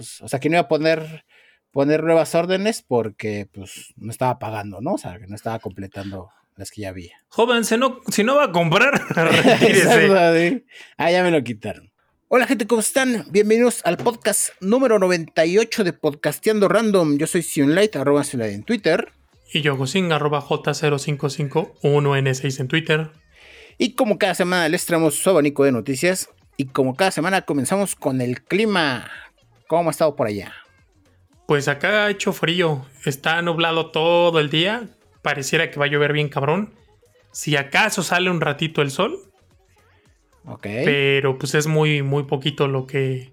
pues, o sea, que no iba a poner, poner nuevas órdenes porque, pues, no estaba pagando, ¿no? O sea, que no estaba completando las que ya había. Joven, si no, si no va a comprar, sí. Ah, ya me lo quitaron. Hola gente, ¿cómo están? Bienvenidos al podcast número 98 de Podcasteando Random. Yo soy Sionlight, arroba Sionlight en Twitter. Y yo Gosing, arroba J0551N6 en Twitter. Y como cada semana les traemos su abanico de noticias. Y como cada semana comenzamos con el clima. ¿Cómo ha estado por allá? Pues acá ha hecho frío. Está nublado todo el día. Pareciera que va a llover bien cabrón. Si acaso sale un ratito el sol. Ok. Pero pues es muy, muy poquito lo que,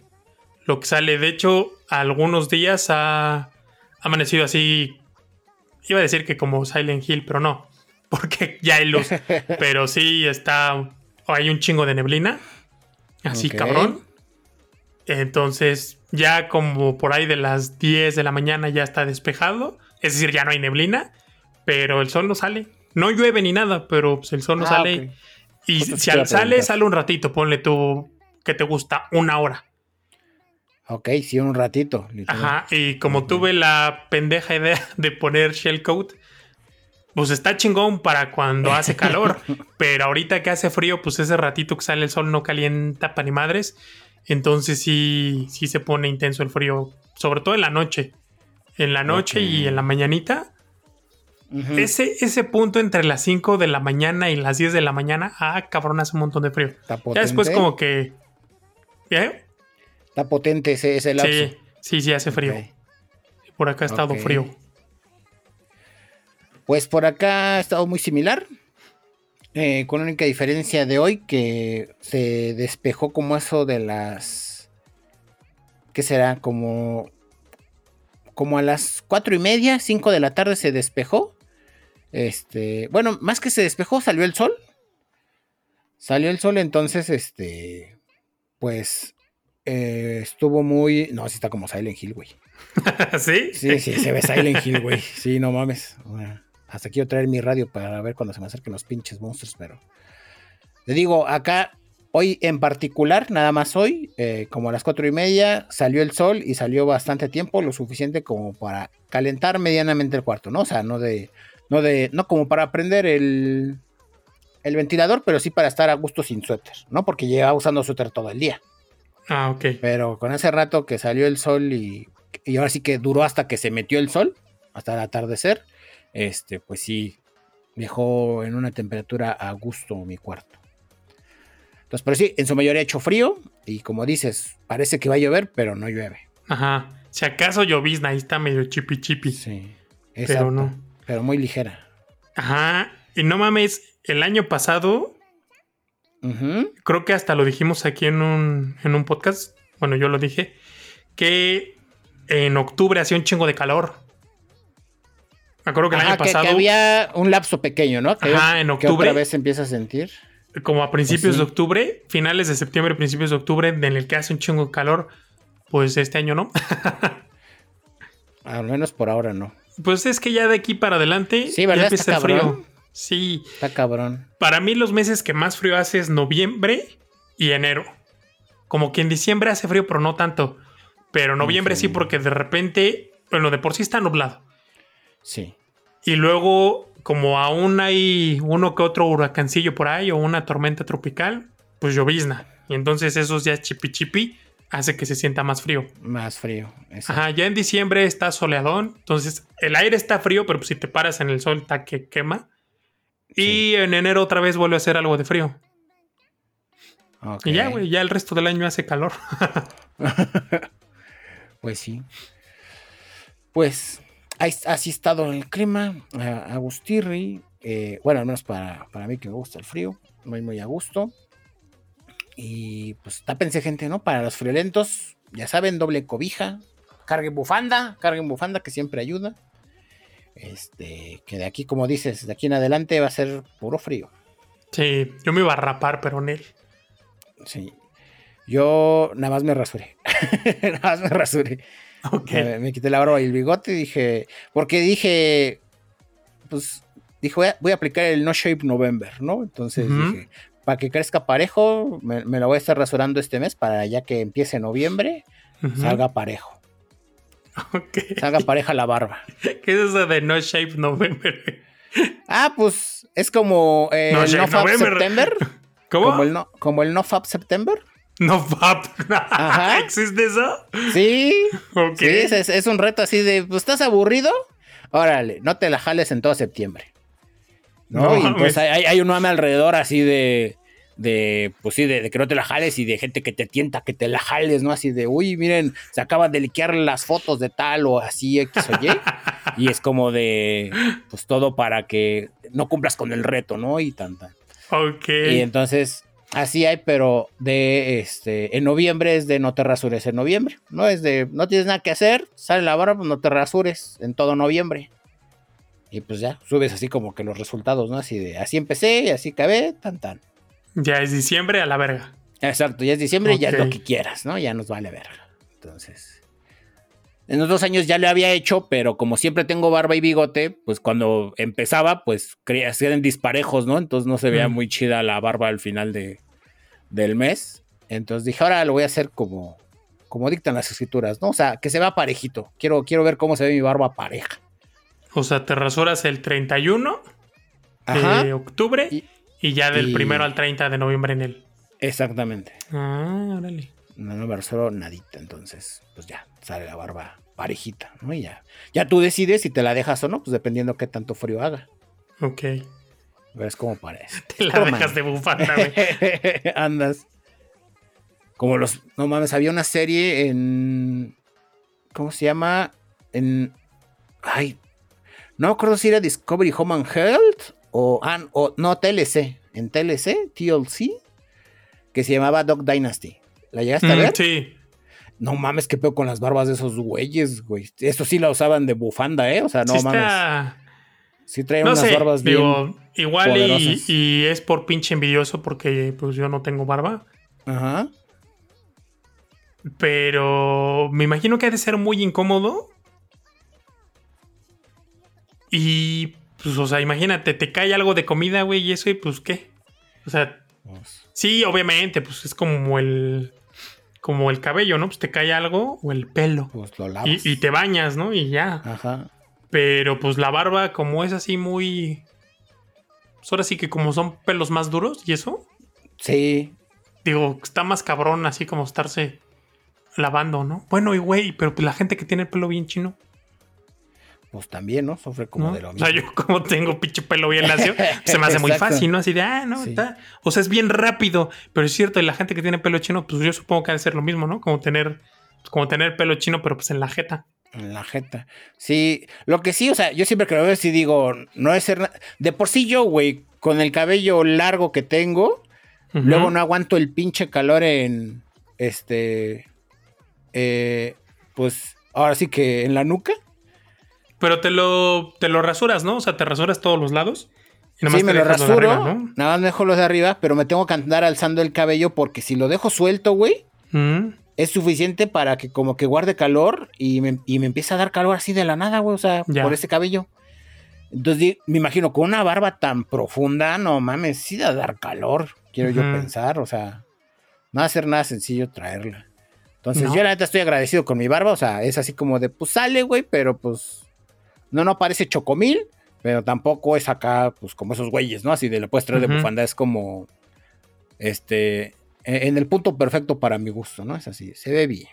lo que sale. De hecho, algunos días ha amanecido así. Iba a decir que como Silent Hill, pero no. Porque ya hay luz. pero sí está. Hay un chingo de neblina. Así cabrón. Entonces, ya como por ahí de las 10 de la mañana ya está despejado. Es decir, ya no hay neblina. Pero el sol no sale. No llueve ni nada, pero pues, el sol no Ah, sale. Y si al sale, sale un ratito. Ponle tú que te gusta una hora. Ok, sí, un ratito. literal. Ajá. Y como tuve la pendeja idea de poner shellcoat, pues está chingón para cuando hace calor. pero ahorita que hace frío, pues ese ratito que sale el sol no calienta pa' ni madres. Entonces sí, sí se pone intenso el frío. Sobre todo en la noche. En la noche y en la mañanita. Ese, ese punto entre las 5 de la mañana y las 10 de la mañana, ah, cabrón, hace un montón de frío. Está potente. Ya después como que... ¿Eh? Está potente ese, ese lapso. Sí, sí, sí, hace frío. Por acá ha estado frío. Pues por acá ha estado muy similar. Eh, con única diferencia de hoy que se despejó como eso de las. ¿Qué será? Como. Como a las cuatro y media, cinco de la tarde se despejó. Este. Bueno, más que se despejó, salió el sol. Salió el sol, entonces, este. Pues. eh, estuvo muy. No, sí está como Silent Hill, güey. ¿Sí? Sí, sí, se ve Silent Hill, güey. Sí, no mames. Bueno, hasta quiero traer mi radio para ver cuando se me acerquen los pinches monstruos, pero. Le digo, acá, hoy en particular, nada más hoy, eh, como a las cuatro y media, salió el sol y salió bastante tiempo, lo suficiente como para calentar medianamente el cuarto, ¿no? O sea, no de. No de. No como para prender el. El ventilador, pero sí para estar a gusto sin suéter, ¿no? Porque llevaba usando suéter todo el día. Ah, ok. Pero con ese rato que salió el sol y, y ahora sí que duró hasta que se metió el sol, hasta el atardecer, este, pues sí, dejó en una temperatura a gusto mi cuarto. Entonces, pero sí, en su mayoría ha hecho frío y como dices, parece que va a llover, pero no llueve. Ajá. Si acaso llovizna, ahí está medio chipi chipi. Sí, Pero no. Pero muy ligera. Ajá. Y no mames, el año pasado, creo que hasta lo dijimos aquí en un, en un podcast. Bueno, yo lo dije. Que en octubre hacía un chingo de calor. Me acuerdo que el Ajá, año que, que pasado, había un lapso pequeño, ¿no? Que, Ajá, en que octubre. otra vez se empieza a sentir. como a principios Pues sí. de octubre, finales de septiembre, principios de octubre, en el que hace un chingo de calor, pues este año no. Al menos por ahora no. Pues es que ya de aquí para adelante Sí, ya ¿verdad? empieza Está el frío. cabrón. Sí, Está cabrón. para mí los meses que más frío hace es noviembre y enero. Como que en diciembre hace frío, pero no tanto. Pero noviembre sí, Sí. porque de repente, bueno, de por sí está nublado. Sí. Y luego, como aún hay uno que otro huracancillo por ahí o una tormenta tropical, pues llovizna. Y entonces esos días chipi chipi hace que se sienta más frío. Más frío. exacto. Ajá, ya en diciembre está soleadón, entonces el aire está frío, pero pues si te paras en el sol está que quema. Y en enero otra vez vuelve a hacer algo de frío. Y ya, güey, ya el resto del año hace calor. Pues sí. Pues así ha estado el clima. Agustirri. eh, bueno, al menos para, para mí que me gusta el frío. Muy, muy a gusto. Y pues tápense, gente, ¿no? Para los friolentos, ya saben, doble cobija. Carguen bufanda, carguen bufanda que siempre ayuda. Este, que de aquí, como dices, de aquí en adelante va a ser puro frío. Sí, yo me iba a rapar, pero en él. Sí. Yo nada más me rasuré. nada más me rasuré. Ok. Me, me quité la barba y el bigote y dije. Porque dije. Pues. Dije, voy a, voy a aplicar el No Shape November, ¿no? Entonces dije, para que crezca parejo, me, me lo voy a estar rasurando este mes para ya que empiece noviembre, salga parejo. Ok. se haga pareja la barba. ¿Qué es eso de No Shape November? Ah, pues es como eh, No el No Fab November. September. ¿Cómo? Como el no, como el no Fab September. No. Ajá. ¿Existe eso? Sí. Ok. Sí, es, es- un reto así de, pues estás aburrido, órale, no te la jales en todo septiembre. ¿No? No y mames. hay, hay un mame alrededor así de, de pues sí, de, de que no te la jales y de gente que te tienta que te la jales, ¿no? Así de, uy, miren, se acaban de liquear las fotos de tal o así, X o Y. y es como de, pues todo para que no cumplas con el reto, ¿no? Y tanta. Ok. Y entonces, así hay, pero de este, en noviembre es de no te rasures en noviembre. No es de no tienes nada que hacer, sale la barba, pues no te rasures en todo noviembre. Y pues ya, subes así como que los resultados, ¿no? Así de así empecé y así acabé, tan tan. Ya es diciembre a la verga. Exacto, ya es diciembre y ya es lo que quieras, ¿no? Ya nos vale verga. Entonces. En los dos años ya lo había hecho, pero como siempre tengo barba y bigote, pues cuando empezaba, pues ser disparejos, ¿no? Entonces no se veía Mm. muy chida la barba al final de, del mes. Entonces dije, ahora lo voy a hacer como, como dictan las escrituras, ¿no? O sea, que se vea parejito. Quiero, quiero ver cómo se ve mi barba pareja. O sea, te rasuras el 31 Ajá. de octubre y, Y- ya del y- primero al 30 de noviembre en él. Exactamente. Ah, órale. No, no me nadita, entonces, pues ya, sale la barba parejita, ¿no? Y ya. Ya tú decides si te la dejas o no, pues dependiendo qué tanto frío haga. Ok. Ves cómo parece. Te la Toma. dejas de bufanda, güey. Andas. Como los. No mames, había una serie en. ¿Cómo se llama? En. Ay. No me acuerdo si era Discovery Home and Health o. ah, o no, TLC. En TLC, TLC. Que se llamaba Dog Dynasty. ¿La llegaste a Mm, ver? sí. No mames, qué pedo con las barbas de esos güeyes, güey. Esto sí la usaban de bufanda, ¿eh? O sea, no sí mames. está... Sí traen No unas sé, barbas bien. digo, igual y, y es por pinche envidioso porque pues yo no tengo barba. Ajá. Pero me imagino que ha de ser muy incómodo. Y pues, o sea, imagínate, te cae algo de comida, güey, y eso, y pues, ¿qué? O sea, Pues, sí, obviamente, pues es como el. Como el cabello, ¿no? Pues te cae algo o el pelo. pues lo lavas. Y, y te bañas, ¿no? Y ya. Ajá. Pero pues la barba, como es así muy. Pues ahora sí que como son pelos más duros y eso. Sí. Digo, está más cabrón así como estarse lavando, ¿no? Bueno, y güey, pero la gente que tiene el pelo bien chino, Pues también, ¿no? Sufre como ¿no? de lo O mismo. sea, yo como tengo pinche pelo bien lacio, se me hace muy fácil, ¿no? Así de, ah, no, Sí. está. O sea, es bien rápido, pero es cierto, y la gente que tiene pelo chino, pues yo supongo que ha de ser lo mismo, ¿no? Como tener, como tener pelo chino, pero pues en la jeta. En la jeta. Sí, lo que sí, o sea, yo siempre que lo veo, sí digo, no es ser. De por sí yo, güey, con el cabello largo que tengo, luego no aguanto el pinche calor en. Este. eh, pues ahora sí que en la nuca. Pero te lo, te lo rasuras, ¿no? O sea, te rasuras todos los lados. Y Sí, me lo rasuro. arriba, ¿no? Nada más me dejo los de arriba, pero me tengo que andar alzando el cabello porque si lo dejo suelto, güey, Mm. es suficiente para que como que guarde calor y me, y me empieza a dar calor así de la nada, güey, o sea, Ya. por ese cabello. Entonces me imagino con una barba tan profunda, no mames, sí da dar calor, quiero yo pensar, o sea, no va a ser nada sencillo traerla. Entonces No. yo la neta estoy agradecido con mi barba, o sea, es así como de, pues sale, güey, pero pues no, no parece chocomil, pero tampoco es acá, pues como esos güeyes, ¿no? Así de la puedes traer de bufanda, es como, este, e- en el punto perfecto para mi gusto, ¿no? Es así, se ve bien.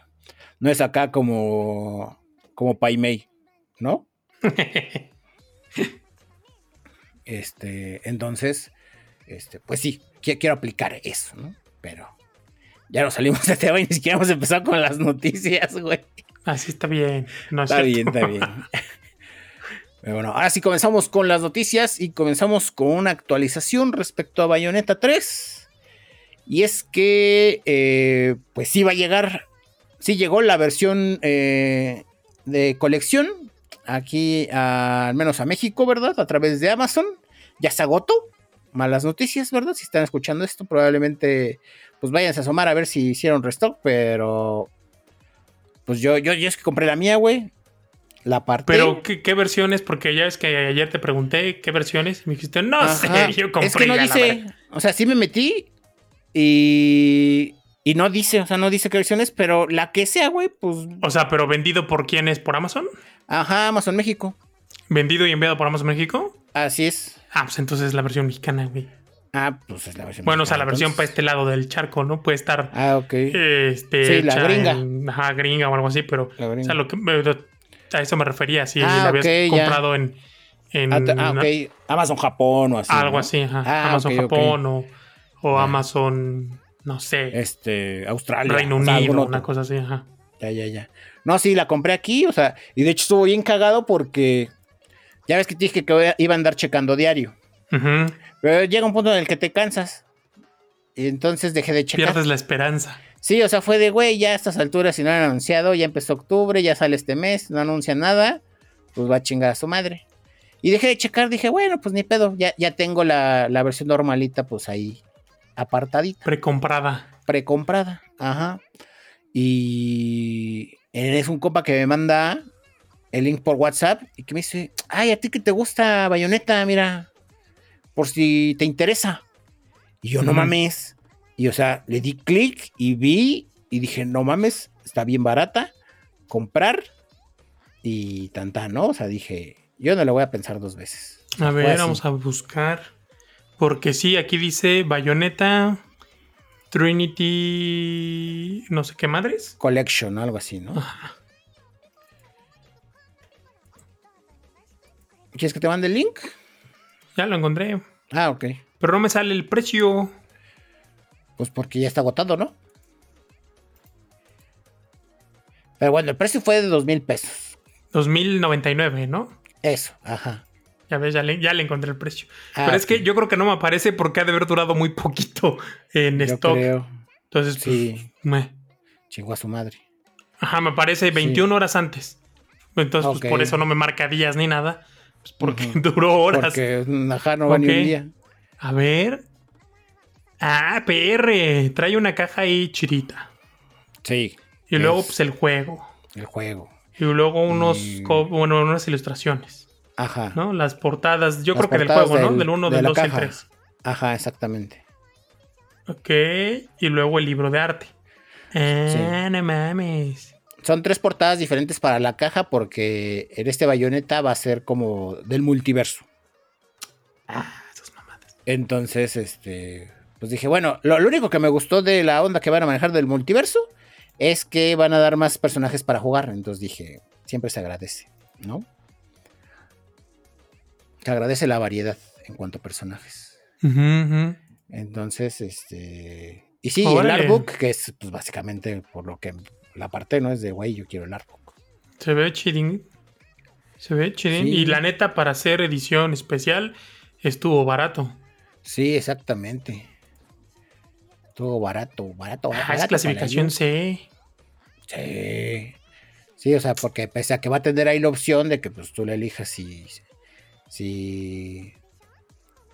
No es acá como, como Pai Mei, ¿no? Este, entonces, este, pues sí, qui- quiero aplicar eso, ¿no? Pero ya no salimos de tema y ni siquiera hemos empezado con las noticias, güey. Así está bien. No es Está cierto. bien, está bien. Bueno, ahora sí comenzamos con las noticias y comenzamos con una actualización respecto a Bayonetta 3. Y es que, eh, pues sí va a llegar, sí llegó la versión eh, de colección aquí, al menos a México, ¿verdad? A través de Amazon. Ya se agotó. Malas noticias, ¿verdad? Si están escuchando esto, probablemente pues váyanse a asomar a ver si hicieron restock, pero pues yo, yo, yo es que compré la mía, güey. La parte. Pero, ¿qué, qué versiones? Porque ya es que ayer te pregunté qué versiones y me dijiste, no sé, yo compré es que no dice. O sea, sí me metí y. Y no dice, o sea, no dice qué versión es, pero la que sea, güey, pues. O sea, pero vendido por quién es? ¿Por Amazon? Ajá, Amazon México. ¿Vendido y enviado por Amazon México? Así es. Ah, pues entonces es la versión mexicana, güey. Ah, pues es la versión Bueno, o sea, la versión para este lado del charco, ¿no? Puede estar Ah, ok. este, Sí, la gringa. en- ajá, gringa o algo así, pero La o gringa. sea, lo que a eso me refería, si Ah, la habías comprado en, en Ah, ah, ok. Amazon Japón o así. algo ¿no? así, ajá, Ah, Amazon. Japón o, o. Amazon, no sé, Este, Australia. Reino o sea, algún Unido, otro. una cosa así, ajá. Ya, ya, ya. No, sí, la compré aquí, o sea, y de hecho estuvo bien cagado porque ya ves que te dije que iba a andar checando diario. Pero llega un punto en el que te cansas. Y entonces dejé de checar. Pierdes la esperanza. Sí, o sea, fue de, güey, ya a estas alturas, si no han anunciado, ya empezó octubre, ya sale este mes, no anuncia nada, pues va a chingar a su madre. Y dejé de checar, dije, bueno, pues ni pedo, ya, ya tengo la, la versión normalita, pues ahí, apartadita, Precomprada. precomprada, ajá. Y es un compa que me manda el link por WhatsApp y que me dice, ay, a ti que te gusta Bayonetta, mira, por si te interesa. Y yo, no mames. Y o sea, le di clic y vi y dije, no mames, está bien barata, comprar y tanta, ¿no? O sea, dije, yo no lo voy a pensar dos veces. A Fue ver, así. vamos a buscar. Porque sí, aquí dice Bayonetta, Trinity, no sé qué madres. Collection, algo así, ¿no? ¿Quieres que te mande el link? Ya lo encontré. Ah, ok. Pero no me sale el precio. Pues porque ya está agotado, ¿no? Pero bueno, el precio fue de dos mil pesos. 2099, ¿no? Eso, ajá. Ya ves, ya le, ya le encontré el precio. Ah, Pero es que yo creo que no me aparece porque ha de haber durado muy poquito en Yo stock. creo. Entonces, pues, Sí, meh. chingó a su madre. Ajá, me aparece 21 horas antes. Entonces, pues por eso no me marca días ni nada. Pues porque duró horas. Porque ajá, no va ni un día. A ver. Ah, PR. Trae una caja ahí chirita. Sí, Y luego, Es- pues, el juego. el juego. Y luego unos, Y- bueno, unas ilustraciones, Ajá. ¿no? Las portadas, yo Las creo que del juego, ¿no? del- Del 1, de del la 2 y el caja. 3. Ajá, exactamente. Ok. Y luego el libro de arte. Ah, no mames. Son tres portadas diferentes para la caja porque en este bayoneta va a ser como del multiverso. Ah, esas mamadas. Entonces, este, pues dije, bueno, lo, lo único que me gustó de la onda que van a manejar del multiverso es que van a dar más personajes para jugar. Entonces dije, siempre se agradece, ¿no? Se agradece la variedad en cuanto a personajes. Entonces, este... Y sí, Órale. el artbook, que es pues, básicamente por lo que la parte, ¿no? Es de, güey, yo quiero el artbook. Se ve chidín. Se ve chidín. Sí. Y la neta, para hacer edición especial, estuvo barato. Sí, exactamente. Todo barato, barato, barato. Ah, es clasificación la- C. Sí. Sí, o sea, porque pese a que va a tener ahí la opción de que pues tú le elijas si. Si.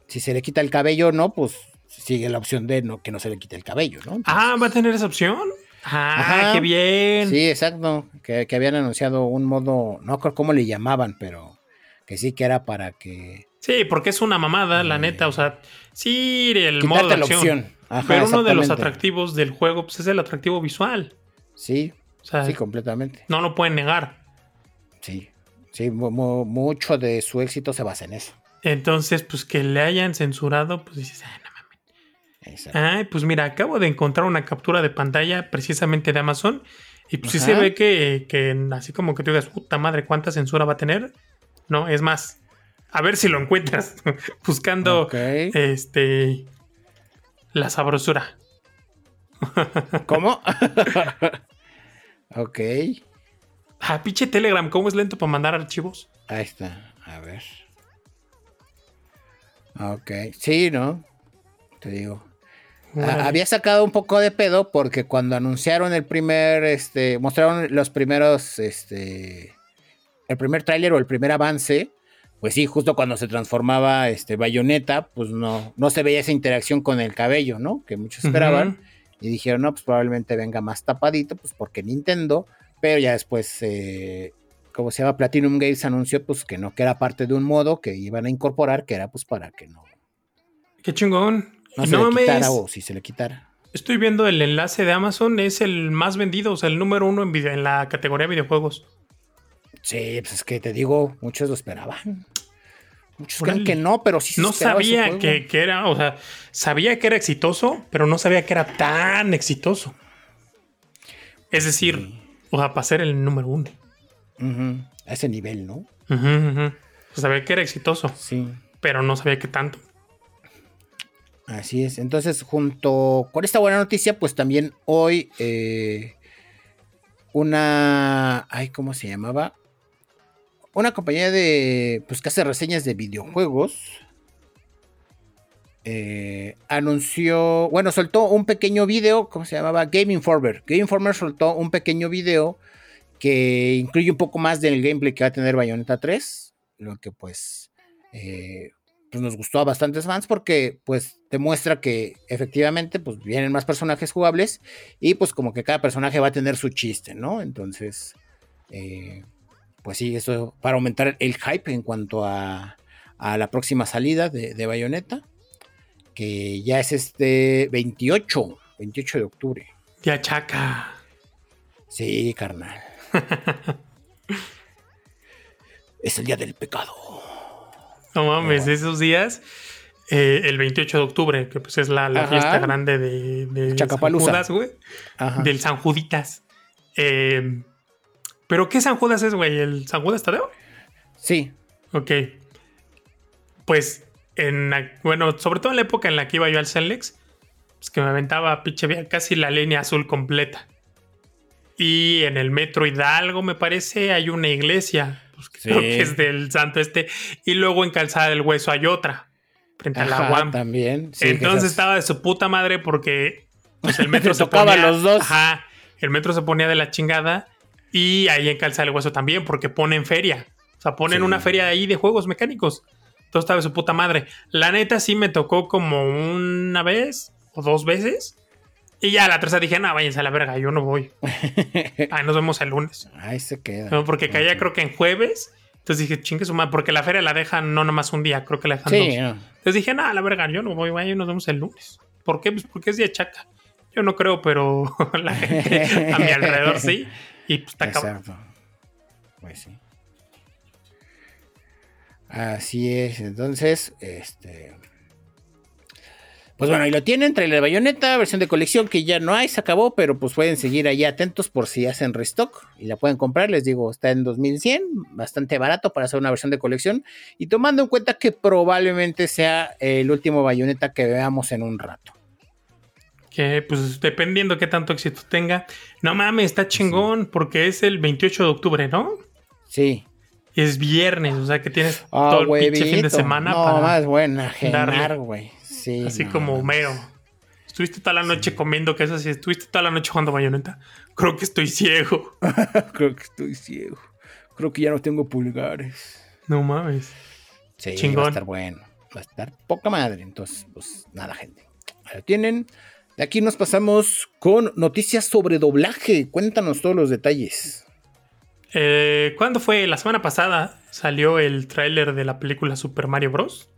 Si se le quita el cabello o no, pues sigue la opción de no, que no se le quite el cabello, ¿no? Ah, ¿va a tener esa opción? Ah, Ajá. qué bien. Sí, exacto. Que, que habían anunciado un modo, no creo cómo le llamaban, pero que sí que era para que. Sí, porque es una mamada, la neta. O sea, sí, el modo de la opción. Ajá, pero uno de los atractivos del juego pues, es el atractivo visual. Sí, O sea, sí, completamente. no lo pueden negar. Sí. Sí, mu- mu- mucho de su éxito se basa en eso. Entonces, pues que le hayan censurado, pues dices, ah, no mames. Ay, pues mira, acabo de encontrar una captura de pantalla precisamente de Amazon. Y pues sí se ve que, que así como que tú digas, puta madre, ¿cuánta censura va a tener? No, es más, a ver si lo encuentras buscando este la sabrosura. ¿Cómo? ok. Ah, pinche Telegram, ¿cómo es lento para mandar archivos? Ahí está. A ver. Ok. Sí, ¿no? Te digo. Ah, había sacado un poco de pedo porque cuando anunciaron el primer, este, mostraron los primeros, este, el primer tráiler o el primer avance, pues sí, justo cuando se transformaba, este, Bayonetta, pues no, no se veía esa interacción con el cabello, ¿no? Que muchos esperaban. Y dijeron, no, pues probablemente venga más tapadito, pues porque Nintendo, pero ya después, eh, como se llama Platinum Games, anunció pues que no, que era parte de un modo que iban a incorporar, que era pues para que no, Qué chingón. no se no le quitara o si se le quitara. Estoy viendo el enlace de Amazon, es el más vendido, o sea, el número uno en, video, en la categoría videojuegos. Sí, pues es que te digo, muchos lo esperaban. Muchos creen que no, pero sí se No sabía que, que, era, o sea, sabía que era exitoso, pero no sabía que era tan exitoso. Es decir, o sea, para ser el número uno. A ese nivel, ¿no? sabía que era exitoso. Sí. Pero no sabía que tanto. Así es. Entonces, junto con esta buena noticia, pues también hoy eh, una. Ay, ¿cómo se llamaba? Una compañía de. Pues que hace reseñas de videojuegos. Eh, anunció. Bueno, soltó un pequeño video. ¿Cómo se llamaba? Game Informer. Game Informer soltó un pequeño video que incluye un poco más del gameplay que va a tener Bayonetta 3. Lo que pues. Eh, pues nos gustó a bastantes fans porque pues demuestra que efectivamente pues vienen más personajes jugables y pues como que cada personaje va a tener su chiste, ¿no? Entonces, eh, pues sí, eso para aumentar el hype en cuanto a, a la próxima salida de, de, Bayonetta, que ya es este 28, 28 de octubre. Ya chaca. Sí, carnal. es el día del pecado. No mames, esos días, eh, el 28 de octubre, que pues es la, fiesta grande de, de San Judas, güey. Del San Juditas. Eh, ¿Pero qué San Judas es, güey? ¿El San Judas Tadeo? Sí. Ok. Pues, en, bueno, sobre todo en la época en la que iba yo al Celex, pues que me aventaba pinche casi la línea azul completa. Y en el metro Hidalgo, me parece, hay una iglesia creo que es del santo este. Y luego en Calzada del Hueso hay otra, frente a la UAM. También. Entonces estaba de su puta madre porque pues, el metro se ponía. los dos. Ajá. El metro se ponía de la chingada. Y ahí en Calzada del Hueso también, porque ponen feria. O sea, ponen una feria ahí de juegos mecánicos. Entonces estaba su puta madre. La neta sí me tocó como una vez o dos veces. Y ya la tercera dije, no, váyanse a la verga, yo no voy. Ahí nos vemos el lunes. Ahí se queda. No, porque caía creo que en jueves. Entonces dije, chingue su madre, porque la feria la dejan no nomás un día, creo que la dejan dos. Entonces dije, no, la verga, yo no voy, vaya, nos vemos el lunes. ¿Por qué? Pues porque es día chaca. Yo no creo, pero la gente a mi alrededor sí. Y pues está Exacto. Pues sí. Así es. Entonces, este. Pues bueno, ahí lo tienen, trailer de bayoneta, versión de colección que ya no hay, se acabó, pero pues pueden seguir ahí atentos por si hacen restock y la pueden comprar, les digo, está en 2100, bastante barato para hacer una versión de colección y tomando en cuenta que probablemente sea el último bayoneta que veamos en un rato. Que pues dependiendo qué tanto éxito tenga, no mames, está chingón porque es el 28 de octubre, ¿no? Sí. Es viernes, o sea que tienes ah, todo el pinche fin de semana no, para más buena, güey. Así como Homero. Estuviste toda la noche comiendo queso así, estuviste toda la noche jugando bayoneta. Creo que estoy ciego. Creo que estoy ciego. Creo que ya no tengo pulgares. No mames. Sí, va a estar bueno. Va a estar poca madre. Entonces, pues nada, gente. Ahí tienen. De aquí nos pasamos con noticias sobre doblaje. Cuéntanos todos los detalles. Eh, ¿Cuándo fue? La semana pasada salió el tráiler de la película Super Mario Bros.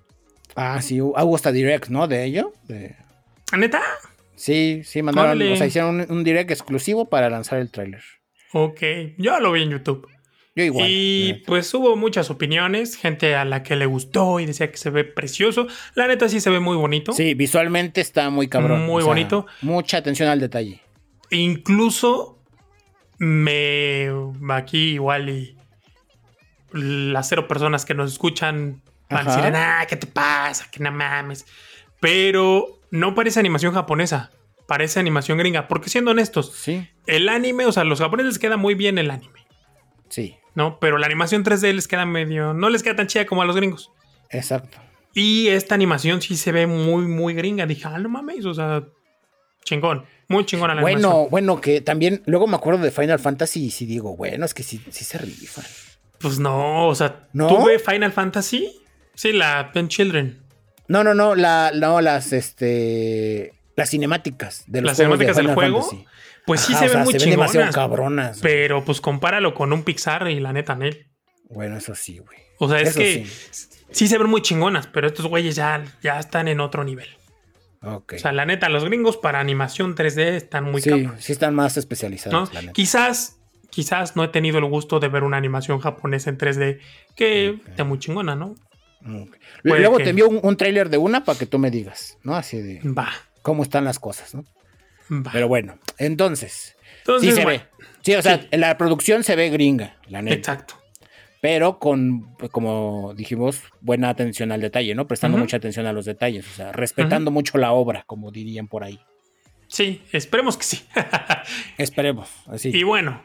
Ah, sí, hubo hasta direct, ¿no? De ello. De... ¿Neta? Sí, sí, mandaron, o sea, hicieron un, direct exclusivo para lanzar el tráiler. Ok, yo lo vi en YouTube. Yo igual. Y pues hubo muchas opiniones, gente a la que le gustó y decía que se ve precioso. La neta sí se ve muy bonito. Sí, visualmente está muy cabrón. Muy bonito. Mucha atención al detalle. Incluso me aquí igual y las cero personas que nos escuchan Van a decir, ah, ¿qué te pasa? Que no mames. Pero no parece animación japonesa. Parece animación gringa. Porque siendo honestos, sí. el anime, o sea, los japoneses queda muy bien el anime. Sí. ¿No? Pero la animación 3D les queda medio. No les queda tan chida como a los gringos. Exacto. Y esta animación sí se ve muy, muy gringa. Dije, ah, no mames, o sea, chingón. Muy chingón a la bueno, animación. Bueno, que también, luego me acuerdo de Final Fantasy y sí digo, bueno, es que sí, sí se rifan. Pues no, o sea, ¿No? tuve Final Fantasy Sí, la Pen Children. No, no, no, la, no, las, este, las cinemáticas de los Las cinemáticas del juego. Pues sí se ven muy se demasiado cabronas. Pero pues compáralo con un Pixar y la neta, Nel. Bueno, eso sí, güey. O sea, es que sí. se ven muy chingonas, pero estos güeyes ya, ya están en otro nivel. O sea, la neta, los gringos para animación 3D están muy Sí, sí están más especializados, ¿no? Quizás, quizás no he tenido el gusto de ver una animación japonesa en 3D que está muy chingona, ¿no? Luego te envío un, un tráiler de una para que tú me digas, ¿no? Así de Va. cómo están las cosas, ¿no? Va. Pero bueno, entonces, Entonces, sí se bueno, ve. Sí, o sea, sí. la producción se ve gringa, la neta. Exacto. Pero con, pues, como dijimos, buena atención al detalle, ¿no? Prestando mucha atención a los detalles, o sea, respetando mucho la obra, como dirían por ahí. Sí, esperemos que sí. Esperemos, así. y bueno,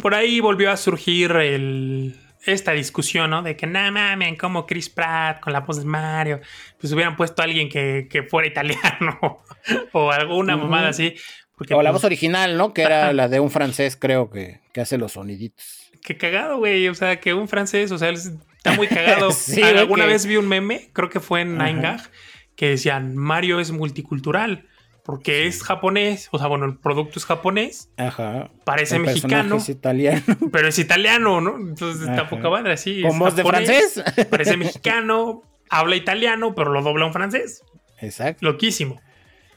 por ahí volvió a surgir el, esta discusión, ¿no? De que, no mames, como Chris Pratt con la voz de Mario, pues hubieran puesto a alguien que, que fuera italiano o alguna mamada así. Porque, o la pues, voz original, ¿no? Que era la de un francés, creo que, que hace los soniditos. Qué cagado, güey. O sea, que un francés, o sea, él está muy cagado. Sí, Alguna que- vez vi un meme, creo que fue en. Nine Gag, que decían Mario es multicultural. Porque es japonés, o sea, bueno, el producto es japonés, Ajá. parece El mexicano, Es italiano. pero es italiano, ¿no? Entonces está poca madre así. Con es voz de francés. Parece mexicano, habla italiano, pero lo dobla un francés. Exacto. Loquísimo.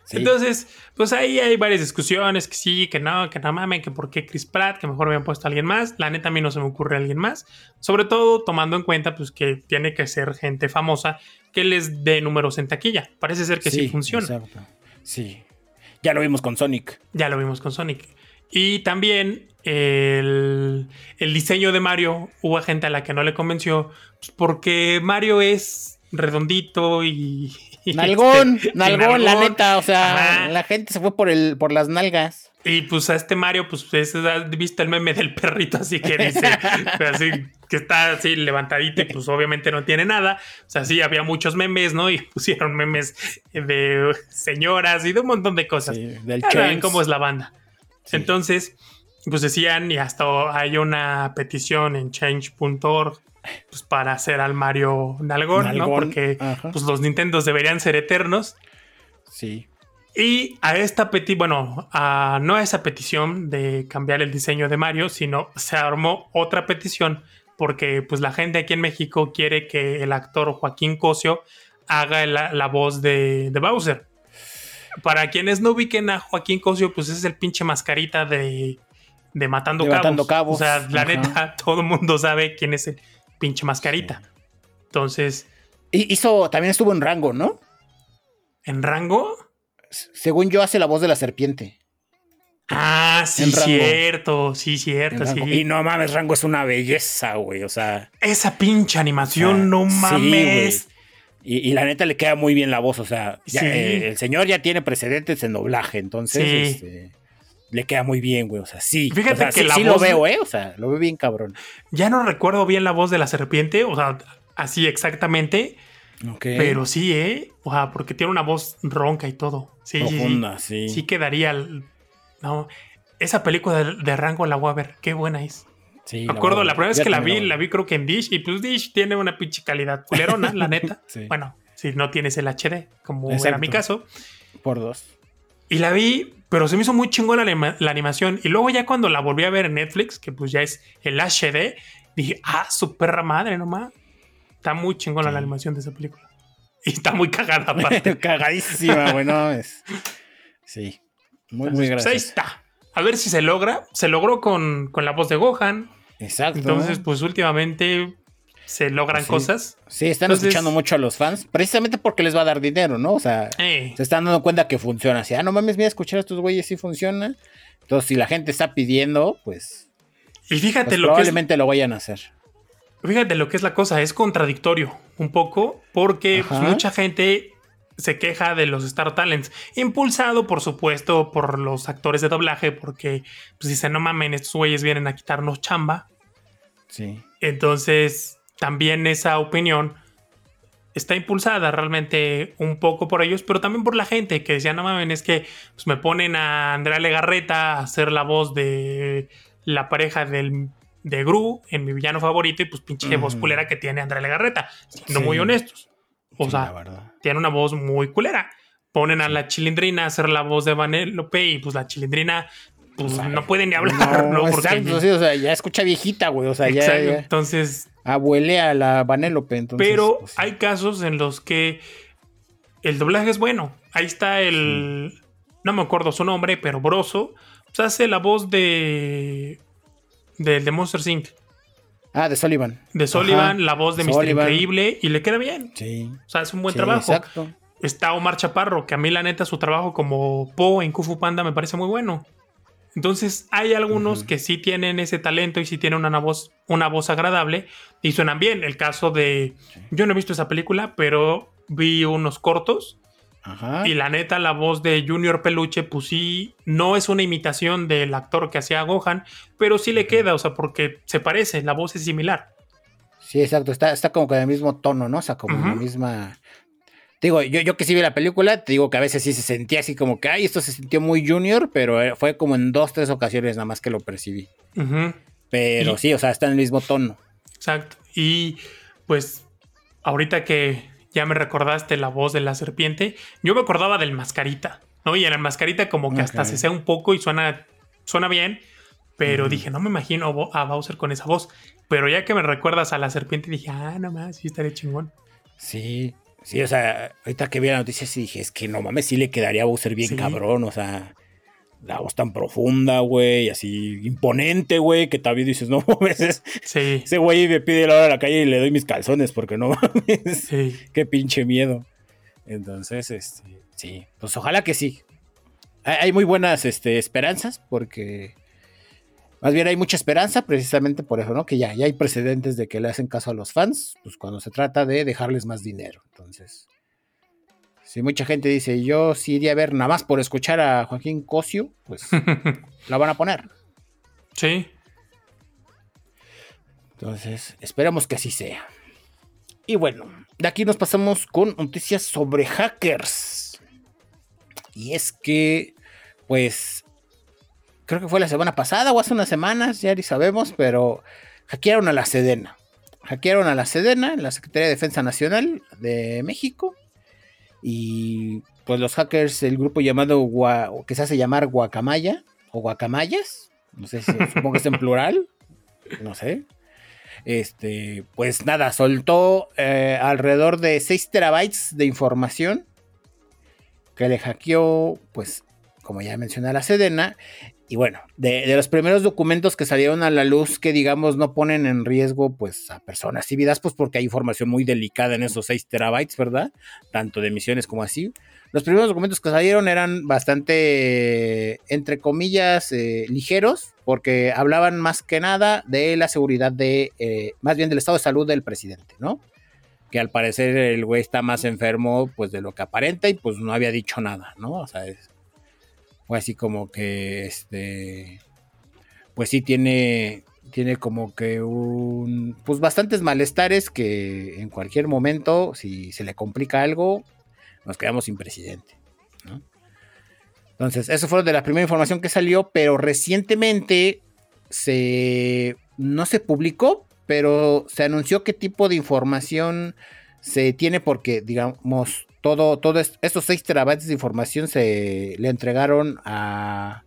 sí. Entonces, pues ahí hay varias discusiones, que sí, que no, que no mames, que por qué Chris Pratt, que mejor habían puesto a alguien más. La neta a mí no se me ocurre alguien más. Sobre todo tomando en cuenta pues que tiene que ser gente famosa que les dé números en taquilla. Parece ser que sí, funciona. Exacto. Sí. Ya lo vimos con Sonic. Ya lo vimos con Sonic. Y también el, el diseño de Mario, hubo gente a la que no le convenció, pues, porque Mario es redondito y... y Nalgón, este, nalgón, la neta. O sea, Ajá. la gente se fue por el, por las nalgas. Y pues a este Mario, pues es- has visto el meme del perrito así que dice, así que está así levantadito y pues obviamente no tiene nada. O sea, sí, había muchos memes, ¿no? Y pusieron memes de señoras y de un montón de cosas. Sí, del saben cómo es la banda. Sí. Entonces, pues decían, y hasta hay una petición en change.org pues para hacer al Mario Nalgón, ¿no? Porque ajá. pues los Nintendos deberían ser eternos. Sí. Y a esta petición, bueno, a, no a esa petición de cambiar el diseño de Mario, sino se armó otra petición porque pues la gente aquí en México quiere que el actor Joaquín Cosio haga la, la voz de, de Bowser. Para quienes no ubiquen a Joaquín Cosio, pues es el pinche mascarita de, de Matando, De cabos. Matando Cabos, O sea, la ajá. neta, todo el mundo sabe quién es el pinche mascarita. Entonces, Y hizo, también estuvo en Rango, ¿no? en rango... Según yo, hace la voz de la serpiente. Ah, sí, cierto, sí, cierto, sí. Y no mames, Rango es una belleza, güey. O sea. Esa pinche animación, o sea, no sí, mames. güey. y, y la neta le queda muy bien la voz. O sea, ya, Sí. eh, el señor ya tiene precedentes en doblaje. Entonces, Sí. este, le queda muy bien, güey. O sea, sí. Fíjate O sea, que sí, la sí voz- lo veo, ¿eh? O sea, lo veo bien cabrón. ya no recuerdo bien la voz de la serpiente, o sea, así exactamente, Pero sí, ¿eh? O sea, porque tiene una voz ronca y todo. Sí. Profunda, sí. Sí quedaría. el- No, esa película de, de rango la voy a ver, qué buena es. Sí, Me acuerdo, la ver. primera vez que la vi, la vi creo que en Dish, y pues Dish tiene una pinche calidad culerona, la neta. Sí. Bueno, si no tienes el HD, como era mi caso. Por dos. Y la vi, pero se me hizo muy chingón la, anima- la animación. Y luego ya cuando la volví a ver en Netflix, que pues ya es el HD, dije, ah, su perra madre nomás. Está muy chingona la animación de esa película. Y está muy cagada aparte. Cagadísima, güey. No, es... Sí. Muy, muy Entonces, pues, ahí está. A ver si se logra. Se logró con, con la voz de Gohan. Exacto. Entonces, pues últimamente se logran Sí. cosas. Sí, están Entonces- escuchando mucho a los fans, precisamente porque les va a dar dinero, ¿no? O sea, Eh, se están dando cuenta que funciona. Así, ah, no mames, mira, escuchar a estos güeyes sí funciona. Entonces, si la gente está pidiendo, pues, y fíjate pues lo que probablemente lo vayan a hacer. Fíjate lo que es la cosa, es contradictorio un poco, porque pues, mucha gente se queja de los Star Talents, impulsado por supuesto por los actores de doblaje, porque pues dicen, no mamen, estos güeyes vienen a quitarnos chamba. Sí. Entonces, también esa opinión está impulsada realmente un poco por ellos, pero también por la gente que decía, no mamen, es que pues, me ponen a Andrea Legarreta a hacer la voz de la pareja del, de Gru en mi villano favorito y pues pinche voz culera que tiene Andrea Legarreta, siendo Sí. muy honestos. O Sí, sea, tiene una voz muy culera. Ponen a la chilindrina a hacer la voz de Vanellope y pues la chilindrina pues, sea, no puede ni hablar, ¿no? No, Porque- exacto, sí, o sea, ya escucha viejita, güey. O sea, ya, Exacto. ya Entonces, abuelea la Vanélope. Entonces, Pero pues, hay casos en los que el doblaje es bueno. Ahí está el. No me acuerdo su nombre, pero Broso. Pues hace la voz de. Del de Monster Inc. Ah, de Sullivan. De Sullivan, la voz de Mr. Increíble. Y le queda bien. Sí. O sea, es un buen trabajo. Exacto. Está Omar Chaparro, que a mí la neta su trabajo como Po en Kufu Panda me parece muy bueno. Entonces hay algunos que sí tienen ese talento y sí tienen una voz, una voz agradable y suenan bien. El caso de... Yo no he visto esa película, pero vi unos cortos. Y la neta, la voz de Junior Peluche, pues sí, no es una imitación del actor que hacía Gohan, pero sí le queda, o sea, porque se parece, la voz es similar. Sí, exacto, está, está como con el mismo tono, ¿no? O sea, como la misma digo, yo, yo que sí vi la película, te digo que a veces sí se sentía así como que, ay, esto se sintió muy junior, pero eh, fue como en dos, tres ocasiones nada más que lo percibí. Pero sí, o sea, está en el mismo tono. Exacto. Y pues, ahorita que ya me recordaste la voz de la serpiente, yo me acordaba del mascarita, ¿no? Y en el mascarita como que hasta se sea un poco y suena, suena bien, pero dije, no me imagino a Bowser con esa voz. Pero ya que me recuerdas a la serpiente, dije, ah, no más, sí estaría chingón. Sí, Sí, o sea, ahorita que vi la noticia sí dije, es que no mames, sí le quedaría a Bowser bien cabrón, o sea, la voz tan profunda, güey, así imponente, güey, que también dices, no mames, sí. ese güey me pide la hora a la calle y le doy mis calzones, porque no mames, sí. qué pinche miedo. Entonces, este, sí, pues ojalá que sí. Hay, muy buenas este, esperanzas, porque más bien hay mucha esperanza precisamente por eso, ¿no? Que ya, ya hay precedentes de que le hacen caso a los fans, pues cuando se trata de dejarles más dinero. Entonces, si mucha gente dice, yo sí iría a ver nada más por escuchar a Joaquín Cosio, pues la van a poner. Sí. Entonces, esperamos que así sea. Y bueno, de aquí nos pasamos con noticias sobre hackers. Y es que, pues, creo que fue la semana pasada o hace unas semanas, ya ni sabemos, pero hackearon a la Sedena. Hackearon a la Sedena, la Secretaría de Defensa Nacional de México. Y pues los hackers, el grupo llamado que se hace llamar Guacamaya o Guacamayas, no sé si supongo que es en plural, no sé. Este, pues nada, soltó eh, alrededor de 6 terabytes de información que le hackeó, pues, como ya mencioné, la Sedena y bueno, de, los primeros documentos que salieron a la luz que digamos no ponen en riesgo pues a personas y vidas, pues porque hay información muy delicada en esos 6 terabytes, ¿verdad? Tanto de emisiones como así. Los primeros documentos que salieron eran bastante, entre comillas, eh, ligeros, porque hablaban más que nada de la seguridad de, eh, más bien del estado de salud del presidente, ¿no? Que al parecer el güey está más enfermo pues de lo que aparenta y pues no había dicho nada, ¿no? O sea, es, fue así como que este pues sí tiene tiene como que un pues bastantes malestares que en cualquier momento si se le complica algo nos quedamos sin presidente entonces eso fue de la primera información que salió pero recientemente se no se publicó pero se anunció qué tipo de información se tiene porque digamos todo, todo estos 6 terabytes de información se le entregaron a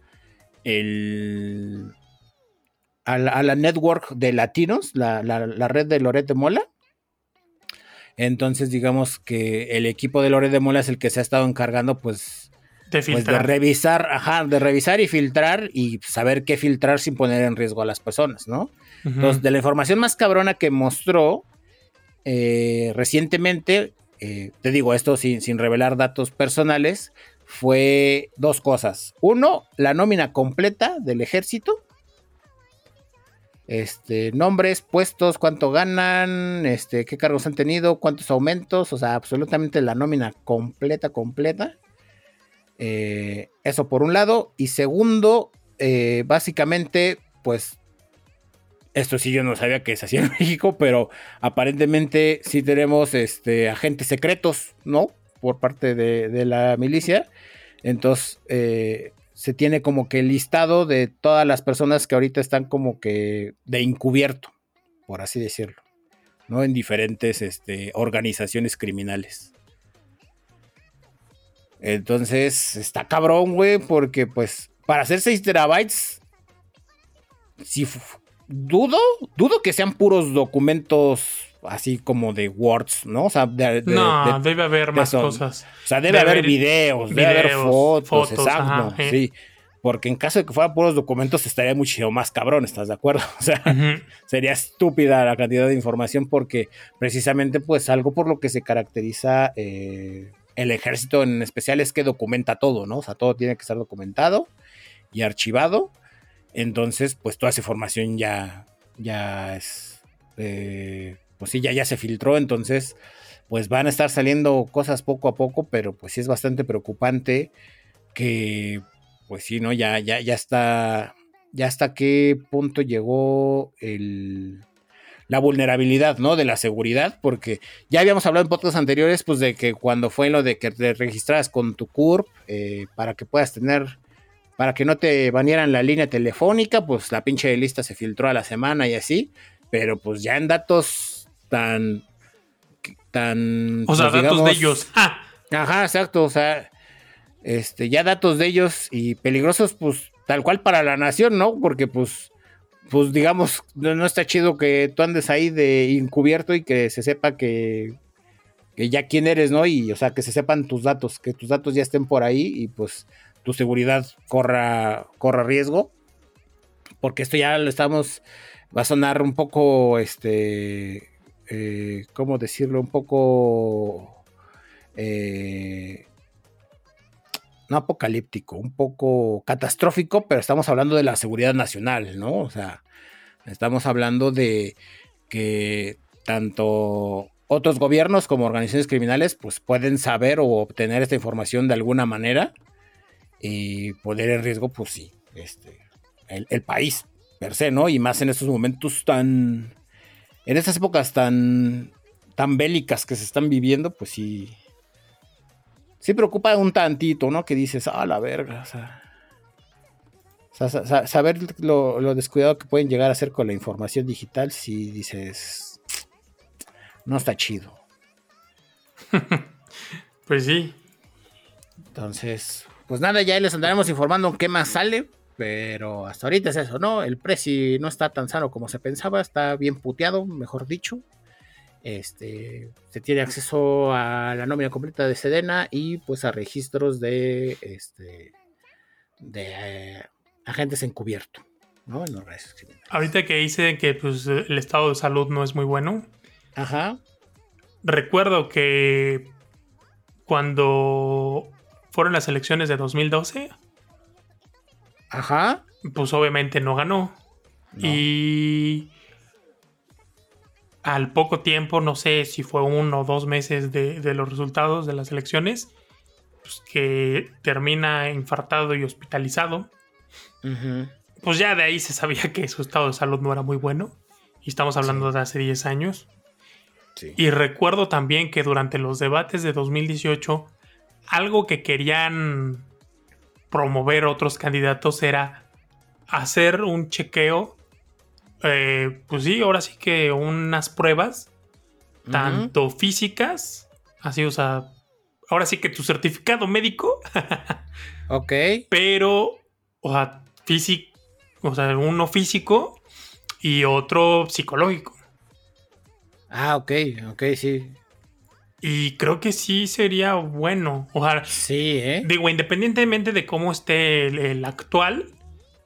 el a la, network de latinos, la, red de Loret de Mola. Entonces, digamos que el equipo de Loret de Mola es el que se ha estado encargando, pues, de, pues, revisar, ajá, de revisar y filtrar y saber qué filtrar sin poner en riesgo a las personas, ¿no? Entonces, de la información más cabrona que mostró eh, recientemente eh, te digo esto sin, sin revelar datos personales, fue dos cosas. Uno, la nómina completa del ejército. Este, nombres, puestos, cuánto ganan, este, qué cargos han tenido, cuántos aumentos, o sea, absolutamente la nómina completa, completa. Eh, eso por un lado. Y segundo, eh, básicamente, pues esto sí yo no sabía que se hacía en México, pero aparentemente sí tenemos este, agentes secretos, ¿no? Por parte de, la milicia. Entonces, eh, se tiene como que el listado de todas las personas que ahorita están como que de encubierto, por así decirlo, ¿no? En diferentes este, organizaciones criminales. Entonces, está cabrón, güey, porque pues para hacer 6 terabytes, si dudo, dudo que sean puros documentos así como de words, ¿no? O sea, de, no, debe haber más cosas. O sea, debe, haber videos, debe haber fotos, exacto, sí. Porque en caso de que fueran puros documentos estaría mucho más cabrón, ¿estás de acuerdo? O sea, sería estúpida la cantidad de información porque precisamente pues algo por lo que se caracteriza eh, el ejército en especial es que documenta todo, ¿no? O sea, todo tiene que estar documentado y archivado. Entonces, pues toda esa información ya, ya es, eh, pues sí, ya, ya se filtró. Entonces, pues van a estar saliendo cosas poco a poco, pero pues sí es bastante preocupante que, pues sí, ¿no? Ya, ya, ya está, ya hasta qué punto llegó el, la vulnerabilidad, ¿no? De la seguridad, porque ya habíamos hablado en podcasts anteriores, pues de que cuando fue lo de que te registras con tu CURP eh, para que puedas tener, para que no te banieran la línea telefónica, pues la pinche lista se filtró a la semana y así, pero pues ya en datos tan, tan... O sea, pues, datos de ellos. Ajá, exacto, o sea, este, ya datos de ellos y peligrosos, pues tal cual para la nación, ¿no? Porque pues pues digamos, no, está chido que tú andes ahí de encubierto y que se sepa que, que, ya quién eres, ¿no? Y, o sea, que se sepan tus datos, que tus datos ya estén por ahí y pues tu seguridad corra, corra riesgo. Porque esto ya lo estamos, va a sonar un poco, este, eh, ¿cómo decirlo? Un poco... Eh, no apocalíptico, un poco catastrófico, pero estamos hablando de la seguridad nacional, ¿no? O sea, estamos hablando de que tanto otros gobiernos como organizaciones criminales pues pueden saber o obtener esta información de alguna manera y poner en riesgo pues sí, este, el, país per se, ¿no? Y más en estos momentos tan, en estas épocas tan, tan bélicas que se están viviendo, pues sí, sí preocupa un tantito, ¿no? Que dices, ah, la verga, o sea. saber lo, descuidado que pueden llegar a ser con la información digital, si dices, no está chido. pues sí. Entonces, pues nada, ya les andaremos informando qué más sale, pero hasta ahorita es eso, ¿no? El precio no está tan sano como se pensaba, está bien puteado, mejor dicho. Este, se tiene acceso a la nómina completa de Sedena y pues a registros de, este, de eh, agentes encubierto, ¿no? En los Ahorita que dice que pues, el estado de salud no es muy bueno. Ajá. Recuerdo que cuando fueron las elecciones de 2012. Ajá. Pues obviamente no ganó. Y al poco tiempo, no sé si fue uno o dos meses de, los resultados de las elecciones, pues que termina infartado y hospitalizado. Pues ya de ahí se sabía que su estado de salud no era muy bueno. Y estamos hablando de hace 10 años. Y recuerdo también que durante los debates de 2018, algo que querían promover otros candidatos era hacer un chequeo eh, pues sí, ahora sí que unas pruebas, tanto físicas, así, o sea, ahora sí que tu certificado médico. ok. Pero, o sea, físico, o sea, uno físico y otro psicológico. Ah, ok, ok, sí. Y creo que sí sería bueno. Ojalá. Sí, ¿eh? Digo, independientemente de cómo esté el actual,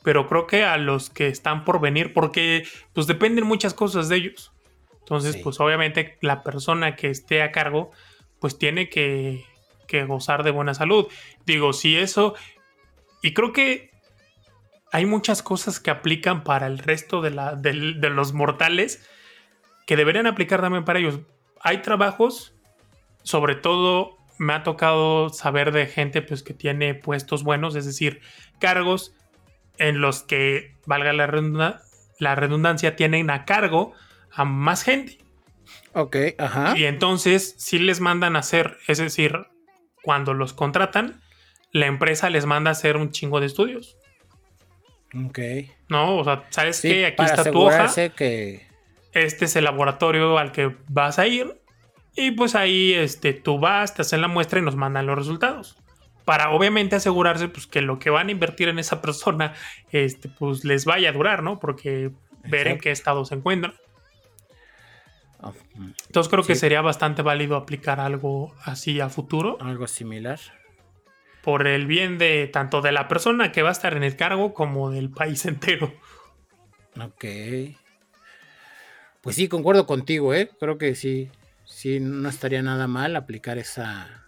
pero creo que a los que están por venir, porque pues dependen muchas cosas de ellos. Entonces, pues obviamente la persona que esté a cargo, pues tiene que, que gozar de buena salud. Digo, si eso, y creo que hay muchas cosas que aplican para el resto de, la, de, los mortales que deberían aplicar también para ellos. Hay trabajos, sobre todo me ha tocado saber de gente pues, que tiene puestos buenos, es decir, cargos en los que, valga la, la redundancia, tienen a cargo a más gente. Ok, ajá. Y entonces, si les mandan a hacer, es decir, cuando los contratan, la empresa les manda a hacer un chingo de estudios. Ok. No, o sea, ¿sabes qué? Aquí está tu hoja. Que... Este es el laboratorio al que vas a ir. Y pues ahí este, tú vas, te hacen la muestra y nos mandan los resultados para obviamente asegurarse pues, que lo que van a invertir en esa persona este, pues, les vaya a durar, ¿no? Porque ver en qué estado se encuentran. Oh, mm, Entonces creo que sería bastante válido aplicar algo así a futuro algo similar. por el bien de tanto de la persona que va a estar en el cargo como del país entero. Ok. Pues sí, concuerdo contigo, ¿eh? Creo que sí, sí, no estaría nada mal aplicar esa,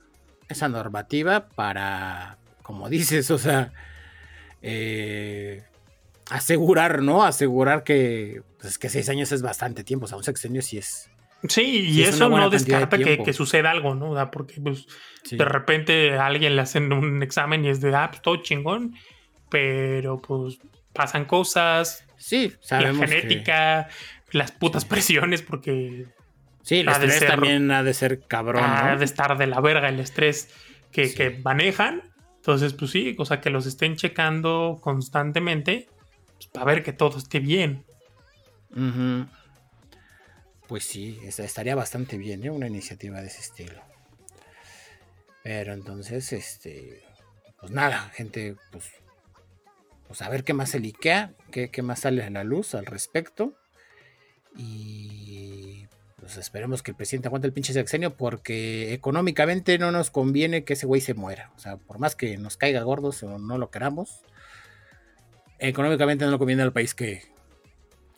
esa normativa para, como dices, o sea, eh, asegurar, ¿no? Asegurar que, pues que seis años es bastante tiempo, o sea, un sexenio sí es. Sí, y Sí, eso no de descarta que, que suceda algo, ¿no? Sea, porque pues, sí. de repente a alguien le hacen un examen y es de, ah, pues todo chingón, pero pues pasan cosas, Sí, la que- genética, las putas presiones, porque sí, el ha estrés ser- también ha de ser cabrón, ha ¿no? de estar de la verga el estrés que, Sí. que manejan. Entonces, pues sí, o sea, que los estén checando constantemente pues, para ver que todo esté bien. Ujú. Pues sí, es- estaría bastante bien, ¿eh? Una iniciativa de ese estilo. Pero entonces, este, pues nada, gente, pues, pues a ver qué más se liquea, qué, qué más sale a la luz al respecto. Y pues esperemos que el presidente aguante el pinche sexenio porque económicamente no nos conviene que ese güey se muera. O sea, por más que nos caiga gordos o no lo queramos, económicamente no le conviene al país que,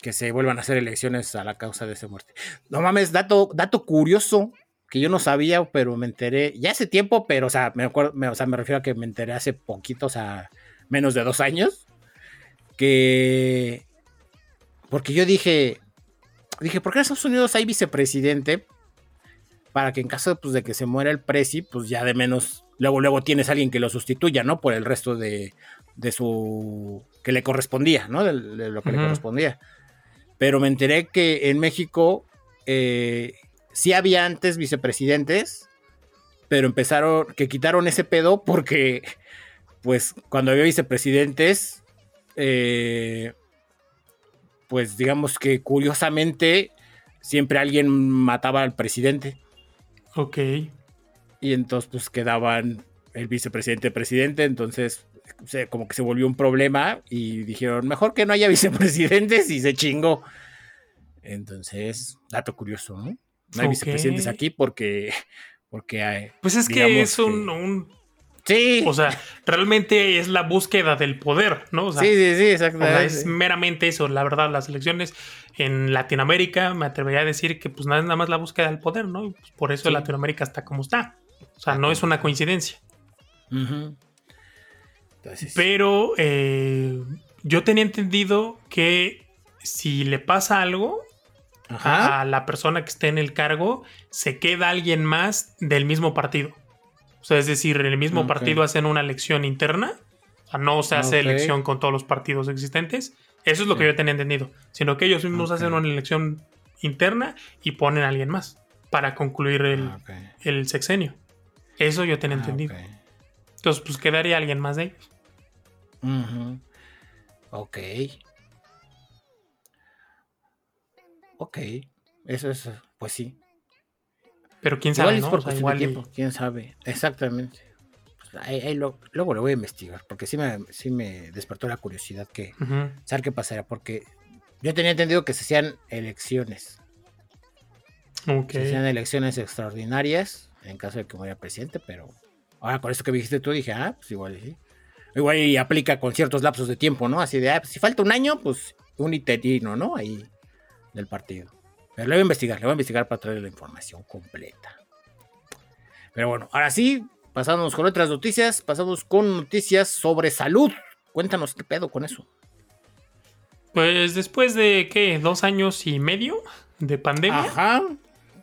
que se vuelvan a hacer elecciones a la causa de esa muerte. No mames, dato, dato curioso que yo no sabía, pero me enteré ya hace tiempo, pero o sea, me acuerdo, o sea, me refiero a que me enteré hace poquito, o sea, menos de dos años, que porque yo dije, dije, ¿por qué en Estados Unidos hay vicepresidente? Para que en caso pues, de que se muera el presi, pues ya de menos, luego, luego tienes a alguien que lo sustituya, ¿no? Por el resto de, de su, que le correspondía, ¿no? De, de lo que le correspondía. Pero me enteré que en México eh, sí había antes vicepresidentes, pero empezaron, que quitaron ese pedo porque, pues, cuando había vicepresidentes, eh, pues digamos que curiosamente siempre alguien mataba al presidente Ok. y entonces pues quedaban el vicepresidente presidente, entonces se- como que se volvió un problema y dijeron mejor que no haya vicepresidentes y se chingó. Entonces, dato curioso, ¿no? No hay vicepresidentes aquí porque porque hay, Pues es que es un, un- sí, O sea, realmente es la búsqueda del poder, ¿no? O sea, sí, sí, sí, o sea, exactamente. es meramente eso, la verdad, las elecciones en Latinoamérica, me atrevería a decir que pues nada, es nada más la búsqueda del poder, ¿no? Y, pues, por eso Sí. Latinoamérica está como está. O sea, no es una coincidencia. Entonces, Pero eh, yo tenía entendido que si le pasa algo ajá. a la persona que esté en el cargo, se queda alguien más del mismo partido. O sea, es decir, en el mismo partido hacen una elección interna. O sea, no se hace elección con todos los partidos existentes. Eso es lo que yo tenía entendido. Sino que ellos mismos hacen una elección interna y ponen a alguien más para concluir el, Ah, el sexenio. Eso yo tenía Ah, entendido. Entonces, pues quedaría alguien más de ellos. Ujú. Ok. Ok. Eso es, pues sí. Pero quién Igual sabe, es ¿no? por O sea, igual y- tiempo, quién sabe. Exactamente. Pues ahí- ahí lo- luego lo voy a investigar, porque sí me, sí me despertó la curiosidad que Ujú. saber qué pasaría, porque yo tenía entendido que se hacían elecciones. Ok. Se hacían elecciones extraordinarias en caso de que muriera presidente, pero ahora con esto que dijiste tú dije, ah, pues igual sí. Igual y aplica con ciertos lapsos de tiempo, ¿no? Así de, ah, pues si falta un año, pues un interino, ¿no? Ahí del partido. Le voy a investigar, le voy a investigar para traer la información completa. Pero bueno, ahora sí, pasamos con otras noticias, pasamos con noticias sobre salud. Cuéntanos qué pedo con eso. Pues después de, ¿qué? Dos años y medio de pandemia. Ajá,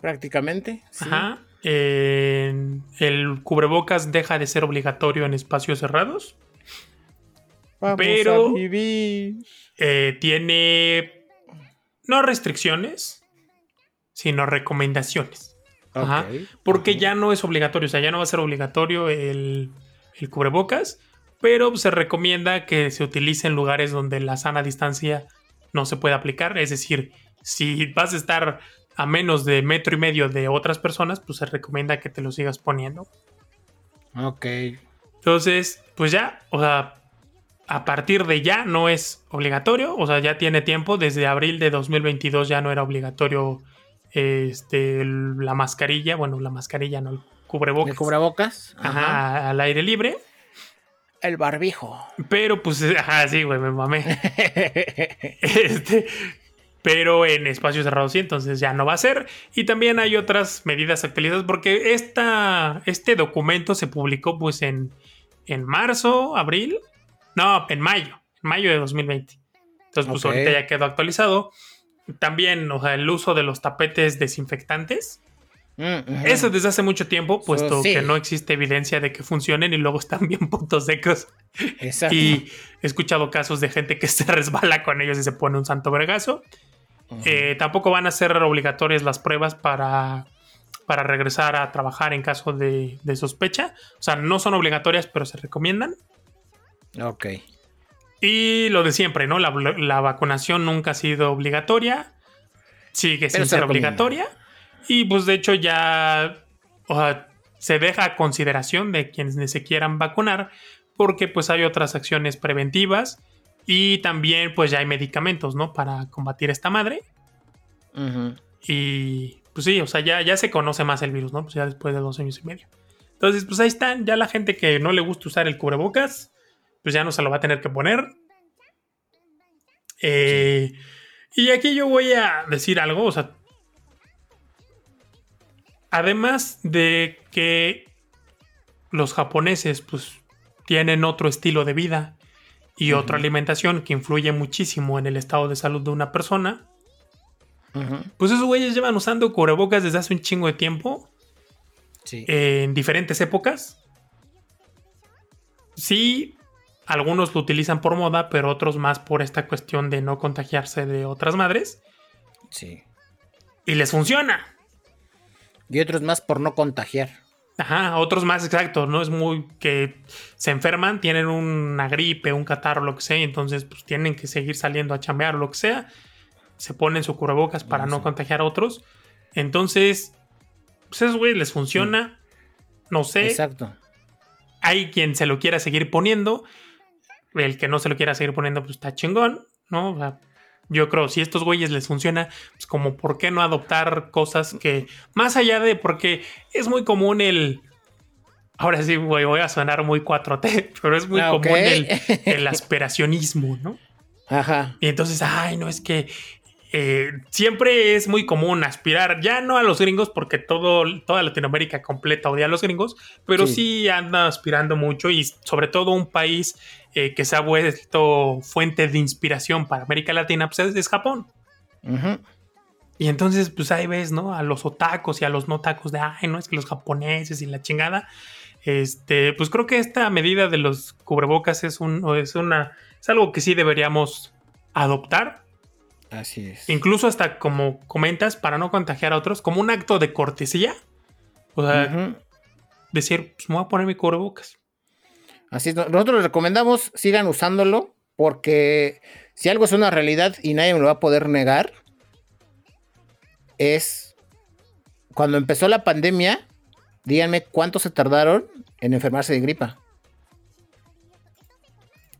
prácticamente. sí. Ajá. eh, el cubrebocas deja de ser obligatorio en espacios cerrados. Vamos Pero-. Eh, tiene no restricciones, sino recomendaciones. Ajá. Porque ya no es obligatorio, o sea, ya no va a ser obligatorio el, el cubrebocas, pero se recomienda que se utilice en lugares donde la sana distancia no se puede aplicar. Es decir, si vas a estar a menos de metro y medio de otras personas, pues se recomienda que te lo sigas poniendo. Ok. Entonces, pues ya, o sea, a partir de ya no es obligatorio, o sea, ya tiene tiempo, desde abril de 2022 ya no era obligatorio este, la mascarilla, bueno, la mascarilla no, el cubrebocas. ¿El cubrebocas? Ajá, al aire libre. El barbijo. Pero pues, ajá, sí, güey, me mamé. este, pero en espacios cerrados sí, entonces ya no va a ser. Y también hay otras medidas actualizadas porque esta, este documento se publicó pues en, en marzo, abril, no, en mayo, en mayo de 2020. Entonces pues ahorita ya quedó actualizado. También, o sea, el uso de los tapetes desinfectantes. Mm, Eso desde hace mucho tiempo, puesto que no existe evidencia de que funcionen y luego están bien puntos secos. Exacto. Y he escuchado casos de gente que se resbala con ellos y se pone un santo vergazo. Eh, tampoco van a ser obligatorias las pruebas para, para regresar a trabajar en caso de, sospecha. O sea, no son obligatorias, pero se recomiendan. Ok. Y lo de siempre, ¿no? La, vacunación nunca ha sido obligatoria. Sigue sin ser obligatoria. Y pues de hecho ya se deja a consideración de quienes se quieran vacunar porque pues hay otras acciones preventivas y también pues ya hay medicamentos, ¿no? Para combatir esta madre. Y pues sí, o sea, ya, ya se conoce más el virus, ¿no? Pues ya después de dos años y medio. Entonces, pues ahí están, ya la gente que no le gusta usar el cubrebocas, pues ya no se lo va a tener que poner. Eh, y aquí yo voy a decir algo, o sea, además de que los japoneses pues tienen otro estilo de vida y otra alimentación que influye muchísimo en el estado de salud de una persona, pues esos güeyes llevan usando cubrebocas desde hace un chingo de tiempo. en diferentes épocas. Sí, algunos lo utilizan por moda, pero otros más por esta cuestión de no contagiarse de otras madres. Sí. Y les funciona. Y otros más por no contagiar. Ajá, otros más exacto, ¿no? Es muy que se enferman, tienen una gripe, un catarro, lo que sea, y entonces pues tienen que seguir saliendo a chambear o lo que sea. Se ponen su cubrebocas para no, contagiar a otros. Entonces, pues eso, güey, les funciona. No sé. Exacto. Hay quien se lo quiera seguir poniendo. El que no se lo quiera seguir poniendo, pues está chingón, ¿no? O sea, yo creo, si a estos güeyes les funciona, pues como por qué no adoptar cosas que, más allá de, porque es muy común el... Ahora sí, güey, voy a sonar muy 4T, pero es muy ah, común el, el aspiracionismo, ¿no? Ajá. Y entonces, ay, no, es que eh, siempre es muy común aspirar, ya no a los gringos, porque todo, toda Latinoamérica completa odia a los gringos, pero sí. anda aspirando mucho y sobre todo un país eh, que se ha vuelto fuente de inspiración para América Latina, pues es, Japón. Y entonces, pues ahí ves, ¿no? A los otacos y a los no tacos de, ay, no, es que los japoneses y la chingada. Este, pues creo que esta medida de los cubrebocas es un, es una, es algo que sí deberíamos adoptar Así es. Incluso hasta como comentas, para no contagiar a otros, como un acto de cortesía. O sea, decir, pues me voy a poner mi cubrebocas. Así es. Nosotros les recomendamos, sigan usándolo, porque si algo es una realidad y nadie me lo va a poder negar, es cuando empezó la pandemia, díganme cuánto se tardaron en enfermarse de gripa.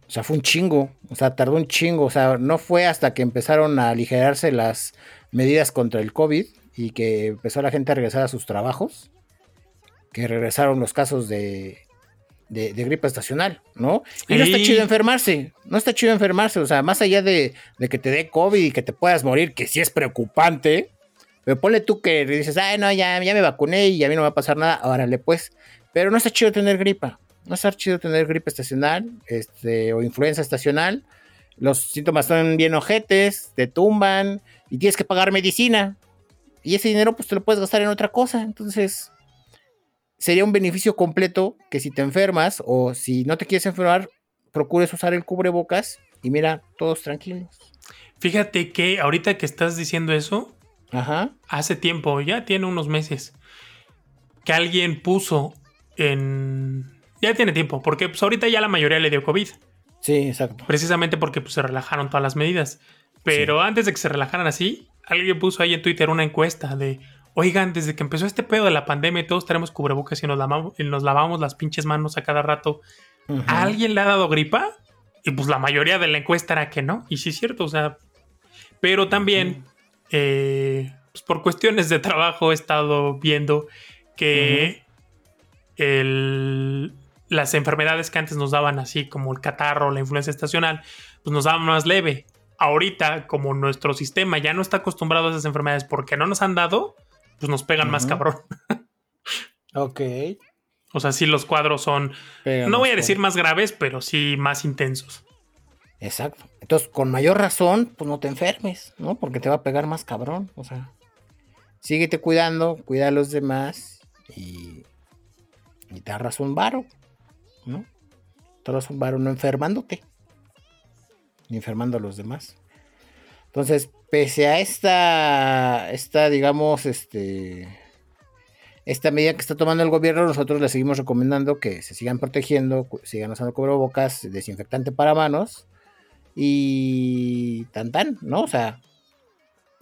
O sea, fue un chingo. O sea, tardó un chingo. O sea, no fue hasta que empezaron a aligerarse las medidas contra el COVID y que empezó la gente a regresar a sus trabajos, que regresaron los casos de, de, gripe estacional, ¿no? Y no está chido enfermarse. No está chido enfermarse. O sea, más allá de, de, que te dé COVID y que te puedas morir, que sí es preocupante. Pero ponle tú que dices, ay, no, ya, ya me vacuné y a mí no me va a pasar nada. Órale, pues. Pero no está chido tener gripa no es chido tener gripe estacional este, o influenza estacional. Los síntomas son bien ojetes, te tumban y tienes que pagar medicina. Y ese dinero pues te lo puedes gastar en otra cosa. Entonces sería un beneficio completo que si te enfermas o si no te quieres enfermar, procures usar el cubrebocas y mira, todos tranquilos. Fíjate que ahorita que estás diciendo eso, hace tiempo, ya tiene unos meses, que alguien puso en ya tiene tiempo, porque pues ahorita ya la mayoría le dio COVID. Sí, exacto. Precisamente porque pues, se relajaron todas las medidas. Pero antes de que se relajaran así, alguien puso ahí en Twitter una encuesta de, oigan, desde que empezó este pedo de la pandemia todos tenemos cubrebocas y nos, lavamos, y nos lavamos las pinches manos a cada rato, ¿a alguien le ha dado gripa? Y pues la mayoría de la encuesta era que no. Y sí es cierto, o sea, pero también, eh, pues, por cuestiones de trabajo he estado viendo que el, las enfermedades que antes nos daban así como el catarro, la influencia estacional, pues nos daban más leve. Ahorita, como nuestro sistema ya no está acostumbrado a esas enfermedades porque no nos han dado, pues nos pegan más cabrón. ok. O sea, sí los cuadros son, no voy a decir más graves, pero sí más intensos. Exacto. Entonces, con mayor razón, pues no te enfermes, ¿no? Porque te va a pegar más cabrón. O sea, síguete cuidando, cuida a los demás y, y te agarras un varo, ¿no? Un varo no enfermándote, ni enfermando a los demás. Entonces, pese a esta, esta, digamos, este, esta medida que está tomando el gobierno, nosotros le seguimos recomendando que se sigan protegiendo, sigan usando cubrebocas, desinfectante para manos y tan tan, ¿no? O sea,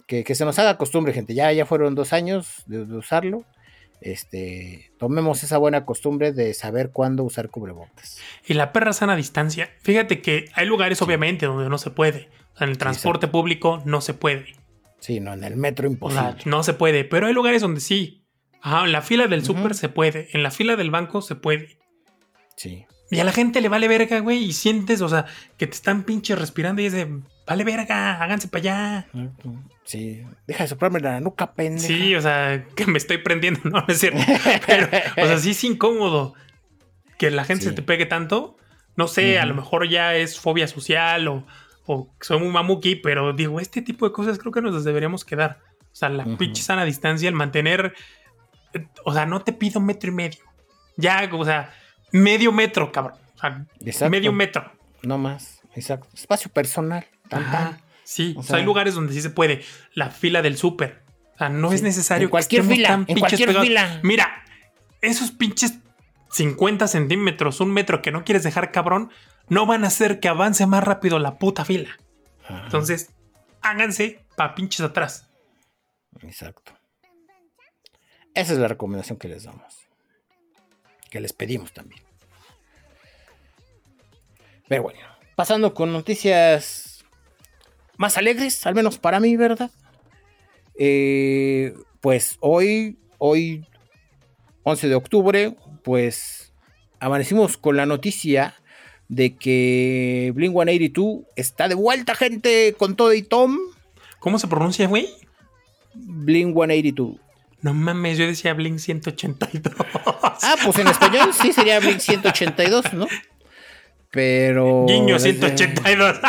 que, se nos haga costumbre, gente. Ya, ya fueron dos años de, usarlo. Este, tomemos esa buena costumbre de saber cuándo usar cubrebocas. Y la perra sana distancia. Fíjate que hay lugares, obviamente, donde no se puede. en el transporte público no se puede. Sí, no, en el metro imposible. no se puede, pero hay lugares donde sí. Ajá, en la fila del súper se puede. En la fila del banco se puede. Sí. Y a la gente le vale verga, güey, y sientes, o sea, que te están pinche respirando y es de, vale verga, háganse para allá. Sí, deja de soplarme la nuca, pendeja. Sí, o sea, que me estoy prendiendo, no, no es cierto. Pero, o sea, sí es incómodo que la gente se te pegue tanto. No sé, a lo mejor ya es fobia social o, o soy muy mamuki, pero digo, este tipo de cosas creo que nos las deberíamos quedar. O sea, la pinche sana distancia, el mantener, o sea, no te pido metro y medio. Ya, o sea, medio metro, cabrón. O sea, medio metro. No más, exacto. Espacio personal. Sí, o sea, hay lugares donde sí se puede. La fila del súper. O sea, no es necesario en cualquier fila, en cualquier fila. Mira, esos pinches 50 centímetros, un metro que no quieres dejar cabrón, no van a hacer que avance más rápido la puta fila. Entonces, háganse pa' pinches atrás. Exacto. Esa es la recomendación que les damos. Que les pedimos también. Pero bueno, pasando con noticias más alegres, al menos para mí, ¿verdad? Eh, pues hoy, hoy, 11 de octubre, pues amanecimos con la noticia de que Blink 182 está de vuelta, gente, con todo y Tom. ¿Cómo se pronuncia, güey? Blink 182. No mames, yo decía Blink 182. Ah, pues en español sí sería Blink 182, ¿no? Pero. Guiño 182.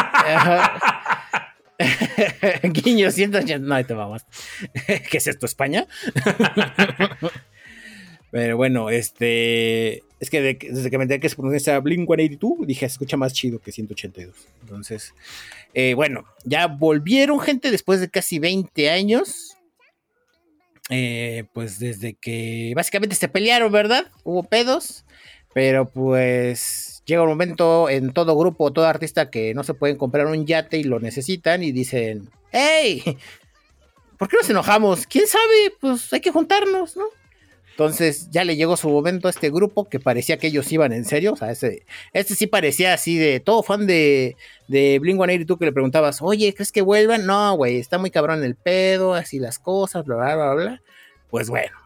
Guiño 182. No, ahí te vamos. ¿Qué es esto, España? Pero bueno, este. Es que desde que me enteré que se pronuncia Blink 182, dije, se escucha más chido que 182. Entonces, eh, bueno, ya volvieron, gente, después de casi 20 años. Eh, pues desde que básicamente se pelearon, ¿verdad? Hubo pedos. Pero pues llega un momento en todo grupo, todo artista que no se pueden comprar un yate y lo necesitan y dicen, ¡Hey! ¿Por qué nos enojamos? ¿Quién sabe? Pues hay que juntarnos, ¿no? Entonces ya le llegó su momento a este grupo que parecía que ellos iban en serio. O sea, este, este sí parecía así de todo fan de, de Blink y tú que le preguntabas, oye, ¿crees que vuelvan? No, güey, está muy cabrón el pedo, así las cosas, bla, bla, bla, bla. Pues bueno,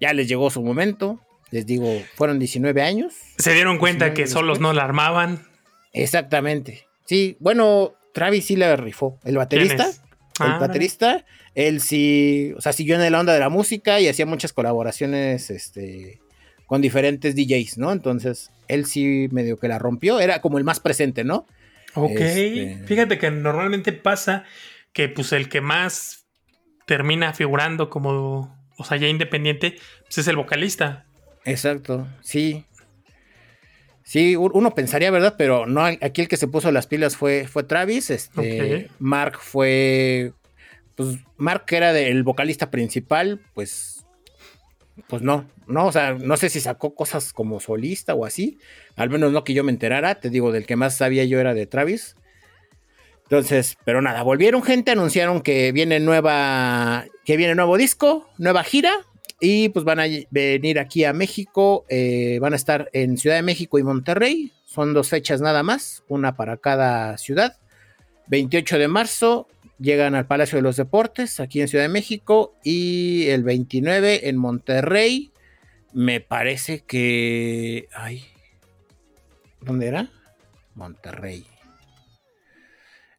ya les llegó su momento. Les digo, fueron 19 años. Se dieron cuenta que solos no la armaban. Exactamente. Sí, bueno, Travis sí la rifó. El baterista. El ah, baterista, él sí, o sea, siguió en la onda de la música y hacía muchas colaboraciones este, con diferentes DJs, ¿no? Entonces, él sí medio que la rompió, era como el más presente, ¿no? Ok, este, fíjate que normalmente pasa que pues el que más termina figurando como, o sea, ya independiente, pues es el vocalista. Exacto, sí. Sí, uno pensaría, ¿verdad? Pero no, aquí el que se puso las pilas fue, fue Travis. Este, Mark fue. Pues Mark, que era el vocalista principal, pues. Pues no, no, o sea, no sé si sacó cosas como solista o así. Al menos no que yo me enterara. Te digo, del que más sabía yo era de Travis. Entonces, pero nada, volvieron gente, anunciaron que viene nueva. Que viene nuevo disco, nueva gira. Y pues van a venir aquí a México, eh, van a estar en Ciudad de México y Monterrey, son dos fechas nada más, una para cada ciudad. 28 de marzo llegan al Palacio de los Deportes, aquí en Ciudad de México, y el 29 en Monterrey. Me parece que... Ay, ¿Dónde era? Monterrey.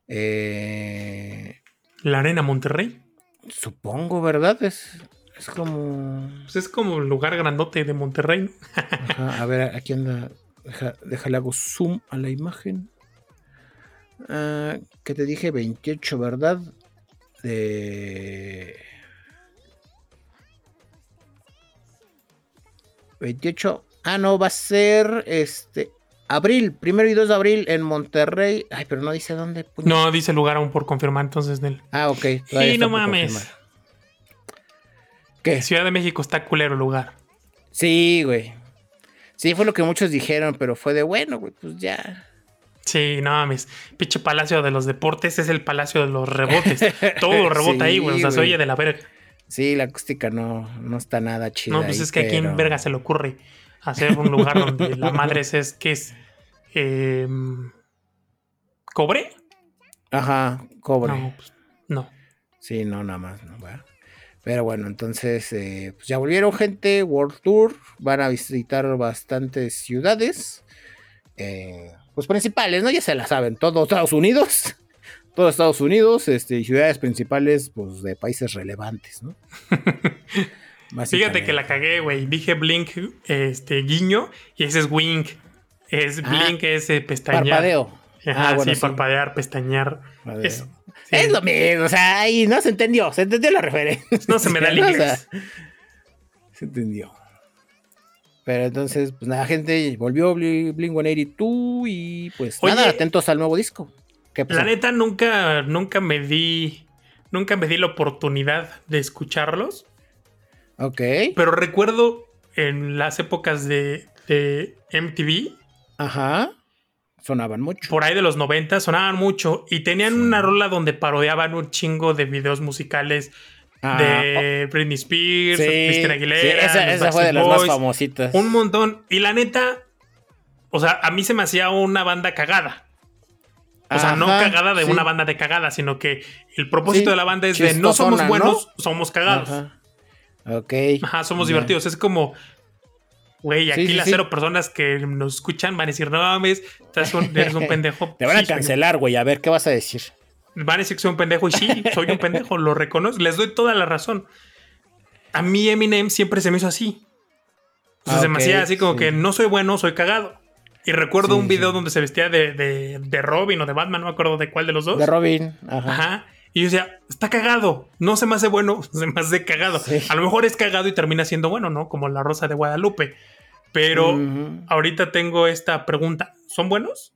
Eh, ¿La Arena Monterrey? Supongo, ¿verdad? Es, es como. Pues es como el lugar grandote de Monterrey. a ver, aquí anda. déjale hago zoom a la imagen. Ah, que te dije 28, ¿verdad? De. 28. Ah, no, va a ser este. Abril, primero y 2 de abril en Monterrey. Ay, pero no dice dónde. No, dice lugar aún por confirmar entonces, Nel. Ah, ok. Y no mames. ¿Qué? Ciudad de México está culero lugar. Sí, güey. Sí, fue lo que muchos dijeron, pero fue de bueno, güey, pues ya. Sí, no mames. Pinche Palacio de los Deportes es el Palacio de los Rebotes. Todo rebota ahí, güey. O sea, se oye de la verga. Sí, la acústica no, no está nada chida. No, pues es que aquí en verga se le ocurre hacer un lugar donde la madre es, que es em, cobre. Ajá, cobre. No, pues, no. Sí, no, nada más, no, Pero bueno, entonces eh, pues ya volvieron gente, World Tour, van a visitar bastantes ciudades, eh, pues principales, ¿no? Ya se la saben, todos Estados Unidos, todos Estados Unidos, este, ciudades principales, pues de países relevantes, ¿no? Fíjate que la cagué, güey. Dije blink, este, guiño, y ese es wink. Es ah, blink, es pestañear. Parpadeo. Ajá, ah, sí, parpadear, pestañear. Eso. Es lo mismo, o sea, ahí no se entendió, se entendió la referencia. No se me da el Se entendió. Pero entonces, pues nada, gente, volvió Blink 182 y pues nada, atentos al nuevo disco. La neta, nunca, nunca me di, nunca me di la oportunidad de escucharlos. Ok. Pero recuerdo en las épocas de, MTV. Ajá. Sonaban mucho. Por ahí de los 90 sonaban mucho. Y tenían una rola donde parodiaban un chingo de videos musicales ah, de oh. Britney Spears, Christina Aguilera. Sí, esa, fue de las más famositas. Un montón. Y la neta, o sea, a mí se me hacía una banda cagada. O sea, no cagada de una banda de cagada, sino que el propósito de la banda es de no somos buenos, somos cagados. Ok. Ajá, somos divertidos. Es como, güey, aquí las cero personas que nos escuchan van a decir, no mames, eres un pendejo. Te van a cancelar, güey, a ver, ¿qué vas a decir? Van a decir que soy un pendejo y sí, soy un pendejo, lo reconozco, les doy toda la razón. A mí Eminem siempre se me hizo así. O sea, se me hacía así como que no soy bueno, soy cagado. Y recuerdo un video donde se vestía de, de, de, Robin o de Batman, no me acuerdo de cuál de los dos. De Robin, ajá. Ajá. Y yo decía, está cagado, no se me hace bueno, se me hace cagado. A lo mejor es cagado y termina siendo bueno, ¿no? Como la Rosa de Guadalupe. Pero ahorita tengo esta pregunta, ¿son buenos?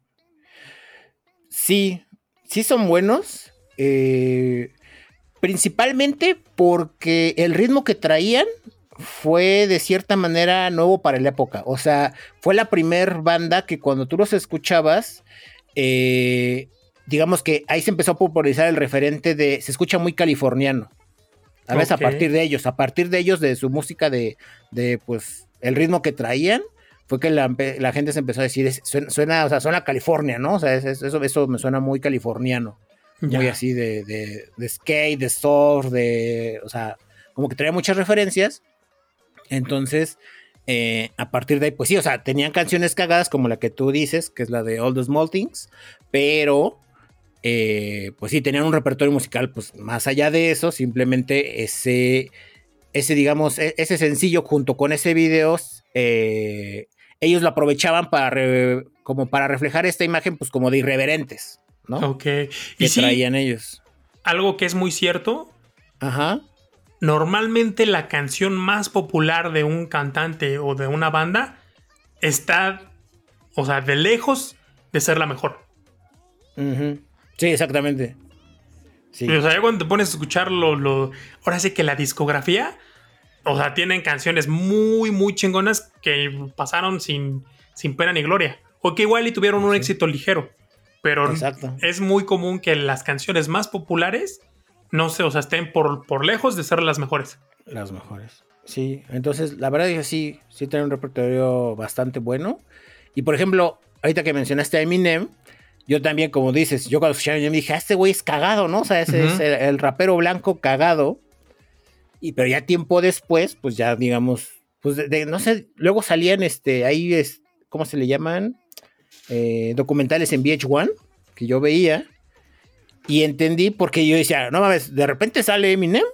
Sí, sí son buenos. Eh, principalmente porque el ritmo que traían fue de cierta manera nuevo para la época. O sea, fue la primer banda que cuando tú los escuchabas, eh, digamos que ahí se empezó a popularizar el referente de, se escucha muy californiano. A veces a partir de ellos, a partir de ellos, de su música, de, de pues, el ritmo que traían, fue que la, gente se empezó a decir, suena, o sea, suena California, ¿no? O sea, eso, eso me suena muy californiano. Muy así de, de, de, skate, de surf, de, o sea, como que traía muchas referencias. Entonces, eh, a partir de ahí, pues sí, o sea, tenían canciones cagadas como la que tú dices, que es la de All the Small Things, pero eh, pues sí, tenían un repertorio musical, pues más allá de eso, simplemente ese, ese digamos, e, ese sencillo junto con ese video, eh, ellos lo aprovechaban para, como para reflejar esta imagen, pues como de irreverentes, ¿no? Ok. Que y traían ellos. Algo que es muy cierto. Ajá. Normalmente la canción más popular de un cantante o de una banda está, o sea, de lejos de ser la mejor. Ajá Sí, exactamente. Sí. O sea, ya cuando te pones a escucharlo, lo, ahora sí que la discografía, o sea, tienen canciones muy, muy chingonas que pasaron sin, sin pena ni gloria. O que igual y tuvieron un éxito ligero. Pero es muy común que las canciones más populares no sé, o sea, estén por, por lejos de ser las mejores. Las mejores. Sí, entonces la verdad es que sí, sí tiene un repertorio bastante bueno. Y por ejemplo, ahorita que mencionaste a Eminem, yo también, como dices, yo cuando escuché yo me dije, ah, este güey es cagado, ¿no? O sea, ese es el, rapero blanco cagado. Y pero ya tiempo después, pues ya digamos, pues no sé, luego salían este, ahí es, ¿cómo se le llaman? Eh, documentales en VH1 que yo veía. Y entendí porque yo decía, no mames, de repente sale Eminem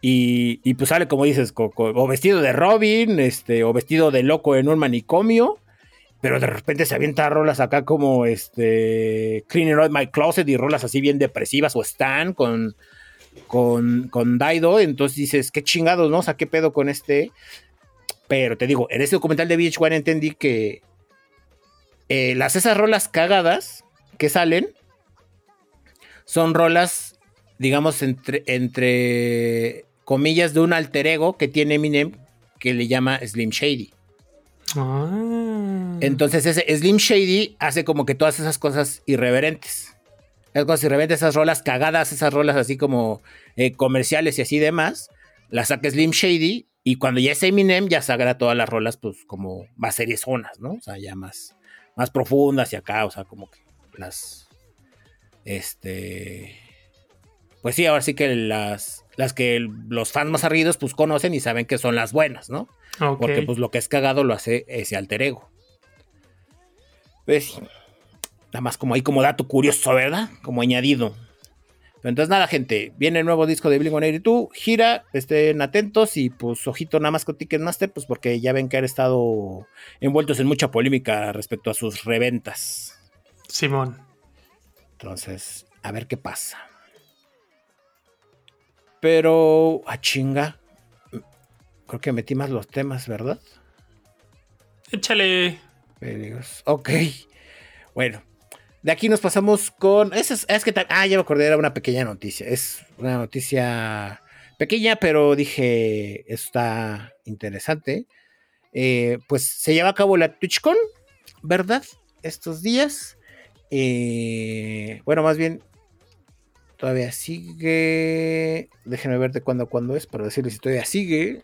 y, y pues sale, como dices, o vestido de Robin, este, o vestido de loco en un manicomio pero de repente se avienta rolas acá como este Cleaning Out My Closet y rolas así bien depresivas o Stan con, con, con Daido, entonces dices, qué chingados, ¿no? O sea, qué pedo con este. Pero te digo, en este documental de VH1 entendí que eh, las esas rolas cagadas que salen son rolas, digamos, entre, entre comillas, de un alter ego que tiene Eminem que le llama Slim Shady. Ah. Entonces ese Slim Shady hace como que todas esas cosas irreverentes. Esas cosas irreverentes, esas rolas cagadas, esas rolas así como eh, comerciales y así demás, las saca Slim Shady y cuando ya es Eminem ya saca todas las rolas pues como más zonas, ¿no? O sea, ya más, más profundas y acá, o sea, como que las... Este... Pues sí, ahora sí que las, las que los fans más arridos pues conocen y saben que son las buenas, ¿no? Porque pues lo que es cagado lo hace ese alter ego. Pues, nada más como ahí como dato curioso, ¿verdad? Como añadido. Pero entonces nada, gente, viene el nuevo disco de Blink-182, gira, estén atentos y pues ojito nada más con Ticketmaster, pues porque ya ven que han estado envueltos en mucha polémica respecto a sus reventas. Simón. Entonces, a ver qué pasa. Pero, a chinga, Creo que metí más los temas, ¿verdad? Échale. Ok. Bueno. De aquí nos pasamos con. Es, es que. Ah, ya me acordé, era una pequeña noticia. Es una noticia pequeña, pero dije. Está interesante. Eh, pues se lleva a cabo la TwitchCon, ¿verdad? Estos días. Eh, bueno, más bien. Todavía sigue. Déjenme ver de cuándo a cuándo es para decirles si todavía sigue.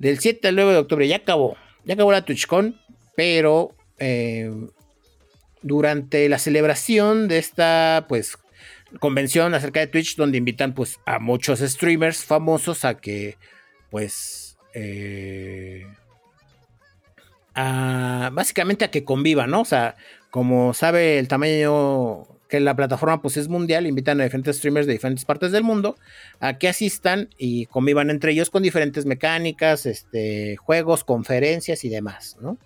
Del 7 al 9 de octubre ya acabó. Ya acabó la TwitchCon, pero eh, durante la celebración de esta pues convención acerca de Twitch donde invitan pues a muchos streamers famosos a que pues eh, básicamente a que convivan, ¿no? O sea, como sabe el tamaño que la plataforma pues es mundial, invitan a diferentes streamers de diferentes partes del mundo a que asistan y convivan entre ellos con diferentes mecánicas, este, juegos, conferencias y demás, ¿no?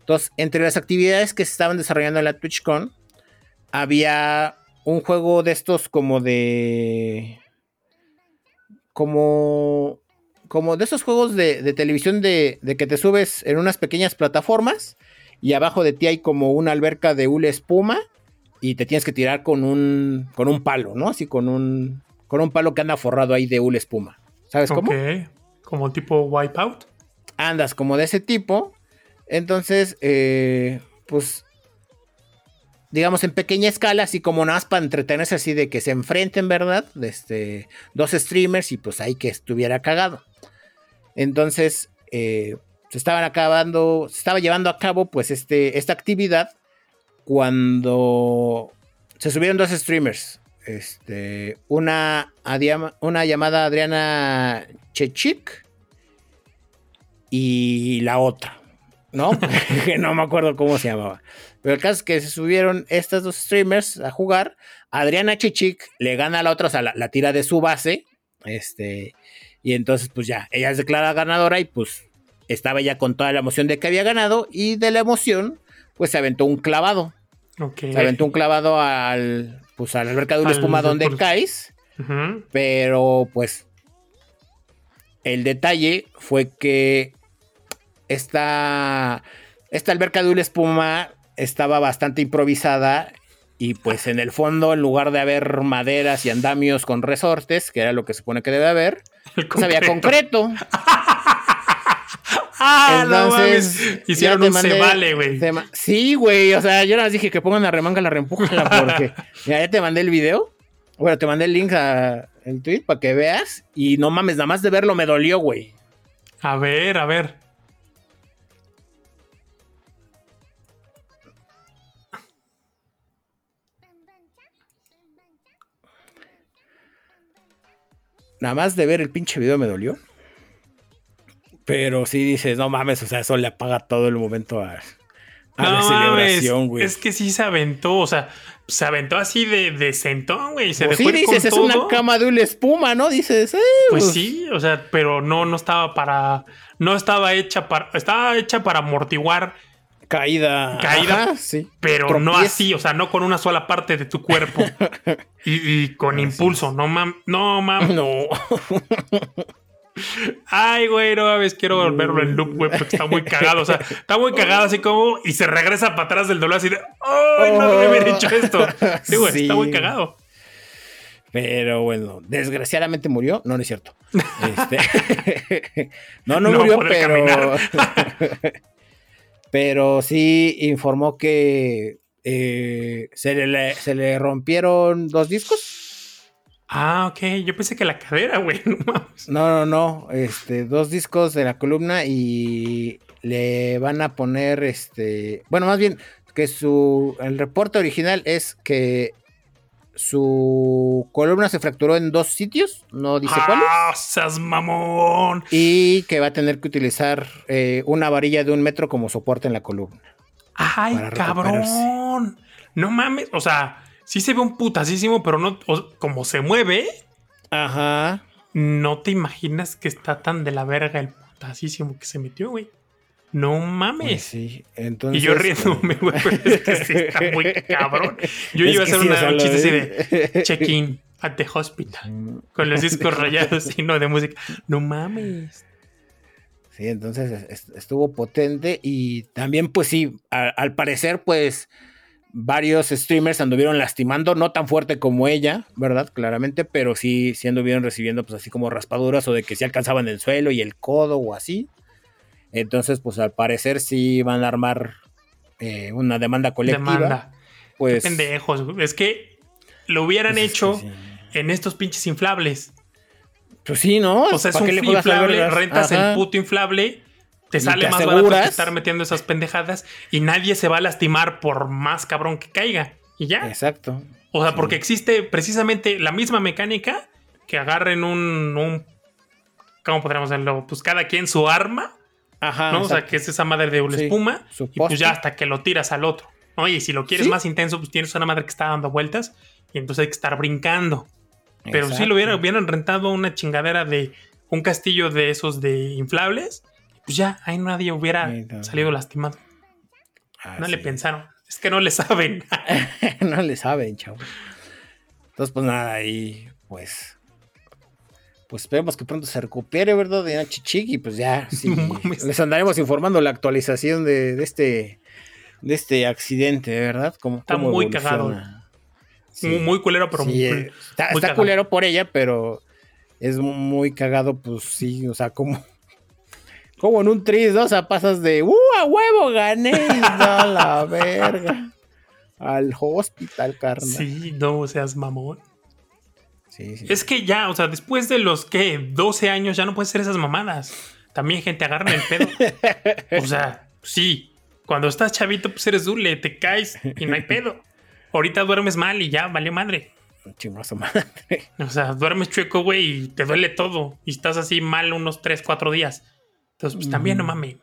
Entonces, entre las actividades que se estaban desarrollando en la TwitchCon, había un juego de estos como de... como... como de esos juegos de, televisión de, de que te subes en unas pequeñas plataformas y abajo de ti hay como una alberca de hule espuma y te tienes que tirar con un, con un palo, ¿no? Así con un, con un palo que anda forrado ahí de hule espuma. ¿Sabes cómo? Como tipo Wipeout. Andas como de ese tipo. Entonces, eh, pues, digamos en pequeña escala, así como nada más para entretenerse así de que se enfrenten, ¿verdad? Este, dos streamers y pues ahí que estuviera cagado. Entonces, eh, se estaban acabando, se estaba llevando a cabo pues este, esta actividad cuando se subieron dos streamers. Este, una, una llamada Adriana Chechik y la otra, ¿no? que no me acuerdo cómo se llamaba. Pero el caso es que se subieron estas dos streamers a jugar. Adriana Chechik le gana a la otra, o sea, la, tira de su base. Este, y entonces, pues ya, ella es declarada ganadora y pues estaba ya con toda la emoción de que había ganado. Y de la emoción, pues se aventó un clavado. Se aventó un clavado al, pues, al alberca de un espuma donde caes. Pero pues el detalle fue que esta, esta alberca de una espuma estaba bastante improvisada y pues en el fondo en lugar de haber maderas y andamios con resortes, que era lo que se supone que debe haber, pues había concreto. Ah, no mames. Hicieron un mandé, se vale, güey. Sí, güey. O sea, yo nada dije que pongan la remanga, la reempújala, porque ya te mandé el video. Bueno, te mandé el link a el tweet para que veas. Y no mames, nada más de verlo me dolió, güey. A ver, a ver. Nada más de ver el pinche video me dolió. Pero sí dices, no mames, o sea, eso le apaga todo el momento a, la celebración, güey. Es que sí se aventó, o sea, se aventó así de, de sentón, güey. Se pues sí, dices, es una cama de una espuma, ¿no? Dices, eh, pues, pues, sí, o sea, pero no, no estaba para. No estaba hecha para. Estaba hecha para amortiguar. Caída. Caída. sí. Pero no así, o sea, no con una sola parte de tu cuerpo. y, con impulso. No mam. No mam. No. Ay, güey, no mames, quiero verlo en loop, güey, porque está muy cagado. O sea, está muy cagado así como y se regresa para atrás del dolor así de, ¡ay, no debe haber hecho esto! Sí, güey, está muy cagado. Pero bueno, desgraciadamente murió. No, no es cierto. Este, no, no, murió, pero. pero sí informó que eh, se, le, se le rompieron dos discos Ah, ok. Yo pensé que la cadera, güey. No, no, no. Este, dos discos de la columna y le van a poner, este, bueno, más bien que su, el reporte original es que su columna se fracturó en dos sitios, no dice ah, cuáles. ¡Seas mamón! Y que va a tener que utilizar eh, una varilla de un metro como soporte en la columna. ¡Ay, cabrón! No mames, o sea, sí se ve un putasísimo, pero no, como se mueve. Ajá. No te imaginas que está tan de la verga el putasísimo que se metió, güey. No mames. Pues sí, entonces. Y yo riéndome, güey, pero es que sí está muy cabrón. Yo iba a hacer una, chiste así de check-in at the hospital. Con los discos rayados y no de música. No mames. Sí, entonces estuvo potente y también, pues sí, al parecer, pues varios streamers anduvieron lastimando, no tan fuerte como ella, ¿verdad? Claramente, pero sí, sí anduvieron recibiendo pues así como raspaduras o de que sí alcanzaban el suelo y el codo o así. Entonces, pues al parecer sí van a armar eh, una demanda colectiva. Demanda. Pues, pendejos, es que lo hubieran pues hecho en estos pinches inflables. Pues sí, ¿no? O sea, es un inflable, rentas el puto inflable te sale más barato que estar metiendo esas pendejadas y nadie se va a lastimar por más cabrón que caiga. Y ya. Exacto. O sea, porque existe precisamente la misma mecánica que agarren un, un ¿cómo podríamos decirlo? Pues cada quien su arma. Ajá. ¿no? O sea, que es esa madre de una espuma. Y pues ya hasta que lo tiras al otro. Oye, si lo quieres más intenso, pues tienes una madre que está dando vueltas y entonces hay que estar brincando. Pero si lo hubieran, hubieran rentado una chingadera de un castillo de esos de inflables pues ya, ahí nadie hubiera salido lastimado. Ah, no le pensaron. Es que no le saben. no le saben, chavo. Entonces, pues nada, ahí, pues. Pues esperemos que pronto se recupere, ¿verdad? De Chichi y pues ya, sí, les andaremos informando la actualización de, este de este accidente, ¿verdad? Como, está muy cagado. Muy, culero, pero muy, eh, está, está culero por ella, pero es muy cagado, pues sí, o sea, como como en un tris, ¿no? O sea, pasas de, ¡uh, a huevo, gané! a la verga. Al hospital, carnal. Sí, no seas mamón. Sí, sí. Es que ya, o sea, después de los que 12 años ya no puedes hacer esas mamadas. También gente agarra el pedo. o sea, sí. Cuando estás chavito, pues eres dule, te caes y no hay pedo. Ahorita duermes mal y ya, vale madre. Chingoso madre. O sea, duermes chueco, güey, y te duele todo. Y estás así mal unos 3, 4 días. Entonces, pues también no mames.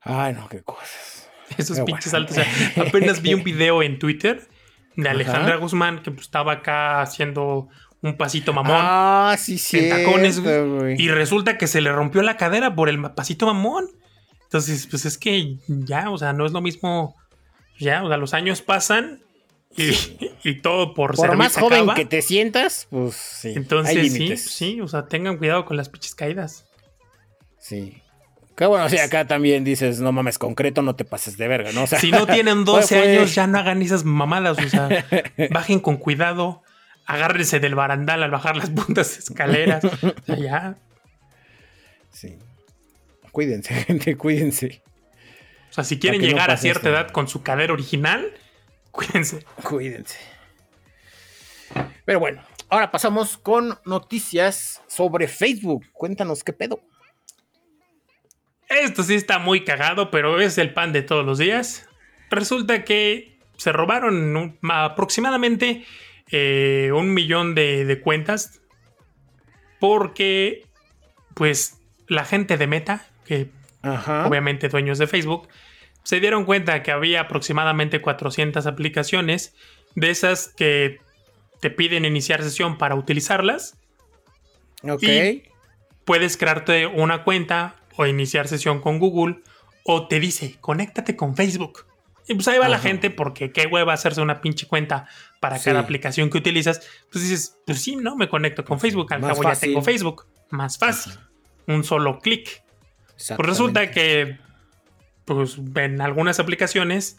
Ay, no, qué cosas. Esos pinches saltos. apenas vi un video en Twitter de Alejandra Guzmán que pues, estaba acá haciendo un pasito mamón. Ah, sí, sí. En tacones, Y resulta que se le rompió la cadera por el pasito mamón. Entonces, pues es que ya, o sea, no es lo mismo. Ya, o sea, los años pasan y, todo por, por más joven que te sientas, pues sí. Entonces, sí, sí, o sea, tengan cuidado con las pinches caídas. Sí. Qué bueno, o sea, acá también dices, no mames, concreto, no te pases de verga, ¿no? O sea, si no tienen 12 años, ya no hagan esas mamadas, o sea, bajen con cuidado, agárrense del barandal al bajar las puntas escaleras, o sea, ya. Sí. Cuídense, gente, cuídense. O sea, si quieren llegar a cierta edad con su cadera original, Cuídense. Cuídense. Pero bueno, ahora pasamos con noticias sobre Facebook. Cuéntanos qué pedo. Esto sí está muy cagado, pero es el pan de todos los días. Resulta que se robaron aproximadamente eh, un millón de, de cuentas porque, pues, la gente de Meta, que Ajá. obviamente dueños de Facebook, se dieron cuenta que había aproximadamente 400 aplicaciones de esas que te piden iniciar sesión para utilizarlas. Ok. Y- Puedes crearte una cuenta o iniciar sesión con Google o te dice, conéctate con Facebook. Y pues ahí va la gente porque qué hueva hacerse una pinche cuenta para Sí. cada aplicación que utilizas. Pues dices, pues sí, no, me conecto con Facebook. Al Más cabo fácil. ya tengo Facebook. Más fácil. Un solo clic. Pues resulta que, pues en algunas aplicaciones,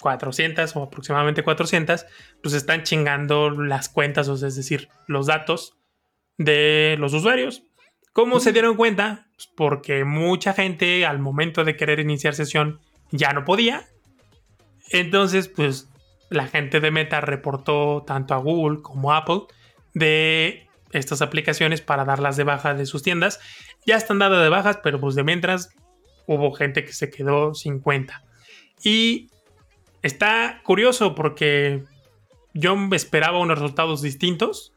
400 o aproximadamente 400, pues están chingando las cuentas, o sea, es decir, los datos de los usuarios. ¿Cómo se dieron cuenta? Pues porque mucha gente al momento de querer iniciar sesión ya no podía. Entonces, pues la gente de Meta reportó tanto a Google como a Apple de estas aplicaciones para darlas de baja de sus tiendas. Ya están dadas de bajas, pero pues de mientras hubo gente que se quedó sin cuenta. Y está curioso porque yo esperaba unos resultados distintos.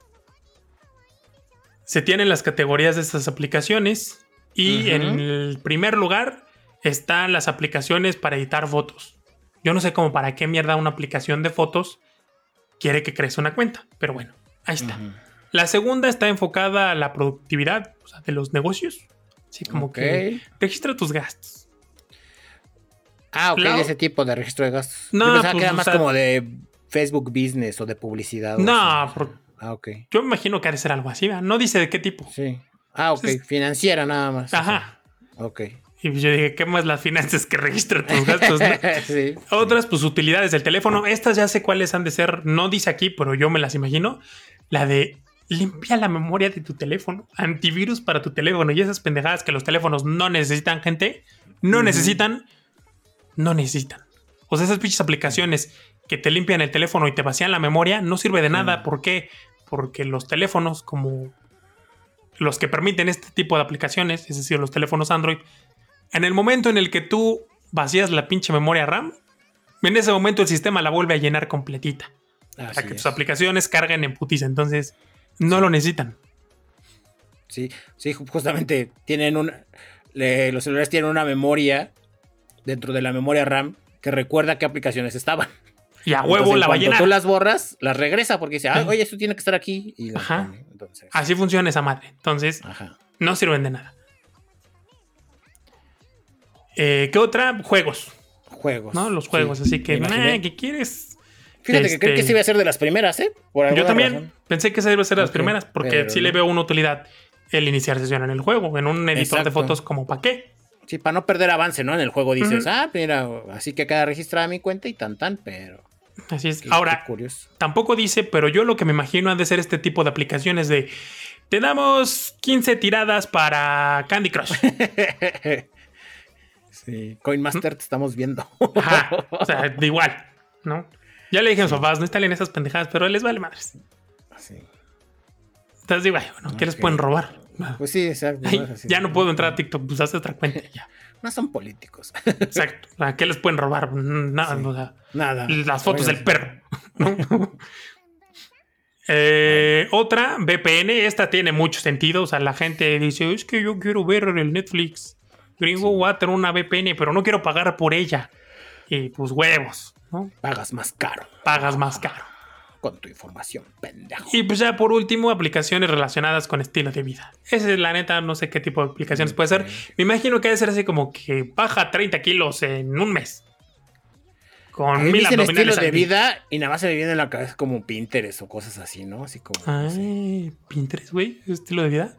Se tienen las categorías de estas aplicaciones y en el primer lugar están las aplicaciones para editar fotos. Yo no sé cómo para qué mierda una aplicación de fotos quiere que crees una cuenta, pero bueno, ahí está. La segunda está enfocada a la productividad o sea, de los negocios. Así como que registra tus gastos. Ah, ok, Claro. de ese tipo de registro de gastos. No, Yo pensaba pues, que era o más sea- como de Facebook Business o de publicidad. o No, por- Ah, ok. yo me imagino que ha de ser algo así. ¿verdad? No dice de qué tipo. Sí. Ah, ok. Entonces- Financiera nada más. Ajá. Ok. Y yo dije, ¿qué más las finanzas que registra tus gastos? no? sí. Otras, pues utilidades del teléfono. Estas ya sé cuáles han de ser. No dice aquí, pero yo me las imagino. La de limpia la memoria de tu teléfono. Antivirus para tu teléfono. Y esas pendejadas que los teléfonos no necesitan, gente. No necesitan. No necesitan. O sea, esas pinches aplicaciones que te limpian el teléfono y te vacían la memoria no sirve de nada. ¿Por qué? Porque los teléfonos, como los que permiten este tipo de aplicaciones, es decir, los teléfonos Android, en el momento en el que tú vacías la pinche memoria RAM, en ese momento el sistema la vuelve a llenar completita. Así para que es. tus aplicaciones carguen en putiza. Entonces, no lo necesitan. Sí, sí, ju- justamente tienen una. le- los celulares tienen una memoria dentro de la memoria RAM que recuerda qué aplicaciones estaban. Y a huevo la va a cuanto llenar. tú las borras, las regresa porque dice, ah, oye, esto tiene que estar aquí. Y Ajá. pone. Entonces, Así funciona esa madre. Entonces, ajá. no sirven de nada. Eh, ¿Qué otra? Juegos, Juegos. ¿no? Los sí, juegos. Así que, nah, ¿qué quieres? Fíjate que este- creo que sí iba a ser de las primeras, ¿eh? Por Yo también razón. pensé que esa iba a ser de las primeras, porque pero sí le veo una utilidad el iniciar sesión en el juego, en un editor de fotos como para qué. Sí, para no perder avance, ¿no? En el juego dices, ah, mira, así que queda registrada mi cuenta y tan tan, pero. Así es. qué- Ahora, qué curioso. Tampoco dice, pero yo lo que me imagino han de ser este tipo de aplicaciones de te damos 15 tiradas para Candy Crush. sí, Coinmaster te estamos viendo. Ajá. O sea, de igual, ¿no? Ya le dije a mis papás, no instalen esas pendejadas, pero les vale madres. Sí. Entonces digo, ay, bueno, ¿qué les pueden robar? Pues sí, exacto. Ya no puedo entrar a TikTok, pues haz otra cuenta. Ya. No son políticos. Exacto. ¿Qué les pueden robar? Nada, Sí. o sea, Nada. las fotos del perro. ¿no? Eh, otra, VPN, esta tiene mucho sentido. O sea, la gente dice, es que yo quiero ver el Netflix. Gringo Sí. voy a tener una VPN, pero no quiero pagar por ella. Y pues huevos, ¿no? Pagas más caro Pagas más caro. con tu información, pendejo. Y pues ya por último, aplicaciones relacionadas con estilo de vida. Esa es la neta, no sé qué tipo de aplicaciones puede ser. Me imagino que debe ser así como que baja 30 kilos en un mes. Con A mí mil abdominales estilo de vida y nada más se me viene en la cabeza como Pinterest o cosas así, ¿no? Así como. no sé. Ay, Pinterest, güey, estilo de vida.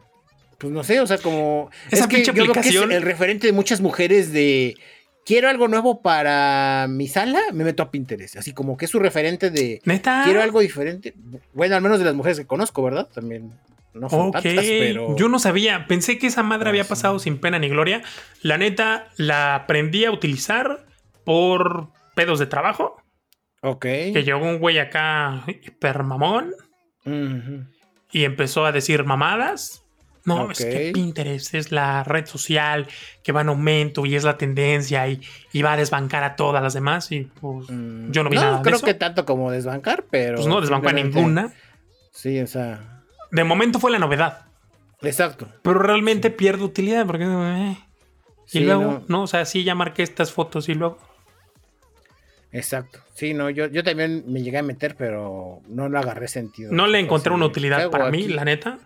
Pues no sé, o sea, como. Esa es que pinche yo creo que es aplicación- el referente de muchas mujeres de. Quiero algo nuevo para mi sala, me meto a Pinterest. Así como que es su referente de. Neta. Quiero algo diferente. Bueno, al menos de las mujeres que conozco, ¿verdad? También no son Ok, tantas, pero. yo no sabía, pensé que esa madre había sí. pasado sin pena ni gloria. La neta, la aprendí a utilizar por pedos de trabajo. Ok. Que llegó un güey acá hiper mamón y empezó a decir mamadas. No, es que Pinterest es la red social que va en aumento y es la tendencia y, va a desbancar a todas las demás. Y pues mm, yo no vi nada. No creo que tanto como desbancar, pero. Pues no desbancó a ninguna. Sí, o sea. De momento fue la novedad. Exacto. Pero realmente pierde utilidad porque. Eh, y luego, no. O sea, sí, ya marqué estas fotos y luego. Exacto. Sí, no, yo, yo también me llegué a meter, pero no lo agarré sentido. No le encontré una utilidad para mí, la neta.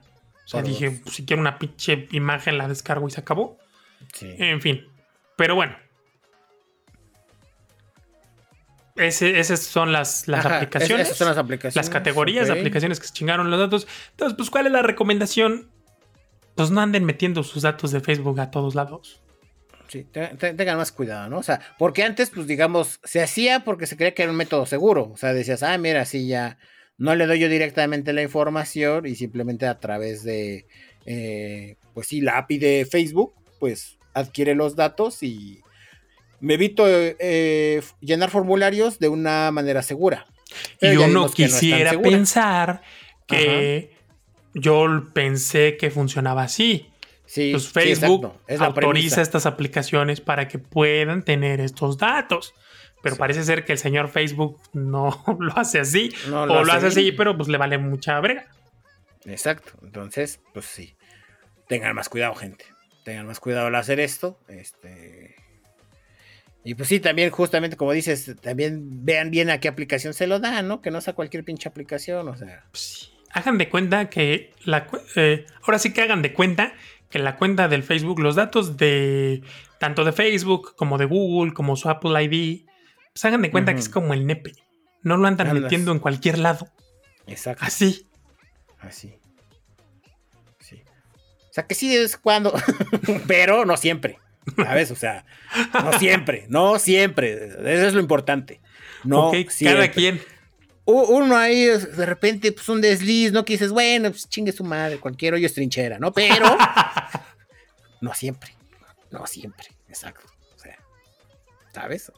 O sea, dije, pues, si quiero una pinche imagen, la descargo y se acabó. Sí. En fin. Pero bueno. esas son las, las aplicaciones. Esas son las aplicaciones. Las categorías de aplicaciones que se chingaron los datos. Entonces, pues, ¿cuál es la recomendación? Pues no anden metiendo sus datos de Facebook a todos lados. Sí, tengan más cuidado, ¿no? O sea, porque antes, pues digamos, se hacía porque se creía que era un método seguro. O sea, decías, ah, mira, sí, ya no le doy yo directamente la información y simplemente a través de, eh, pues sí, la API de Facebook, pues adquiere los datos y me evito eh, llenar formularios de una manera segura. y yo no quisiera pensar que yo pensé que funcionaba así. Sí, pues Facebook autoriza estas aplicaciones para que puedan tener estos datos. Pero parece ser que el señor Facebook no lo hace así. o lo hace así, pero pues le vale mucha brega. Exacto. Entonces, pues sí. Tengan más cuidado, gente. Tengan más cuidado al hacer esto. Este. Y pues sí, también justamente como dices, también vean bien a qué aplicación se lo dan, ¿no? Que no sea cualquier pinche aplicación, o sea. Pues hagan de cuenta que la... Eh, ahora sí que hagan de cuenta que la cuenta del Facebook, los datos de tanto de Facebook como de Google, como su Apple ID, pues hagan de cuenta que es como el nepe. No lo andan metiendo en cualquier lado. Exacto. Así. Así. Sí. O sea que sí es cuando, pero no siempre. ¿Sabes? O sea, no siempre, no siempre. Eso es lo importante. No Cada quien. Uno ahí, de repente, pues un desliz, ¿no? Que dices, bueno, pues chingue su madre, cualquier hoyo es trinchera, ¿no? Pero no siempre. No siempre. Exacto. O sea, ¿sabes?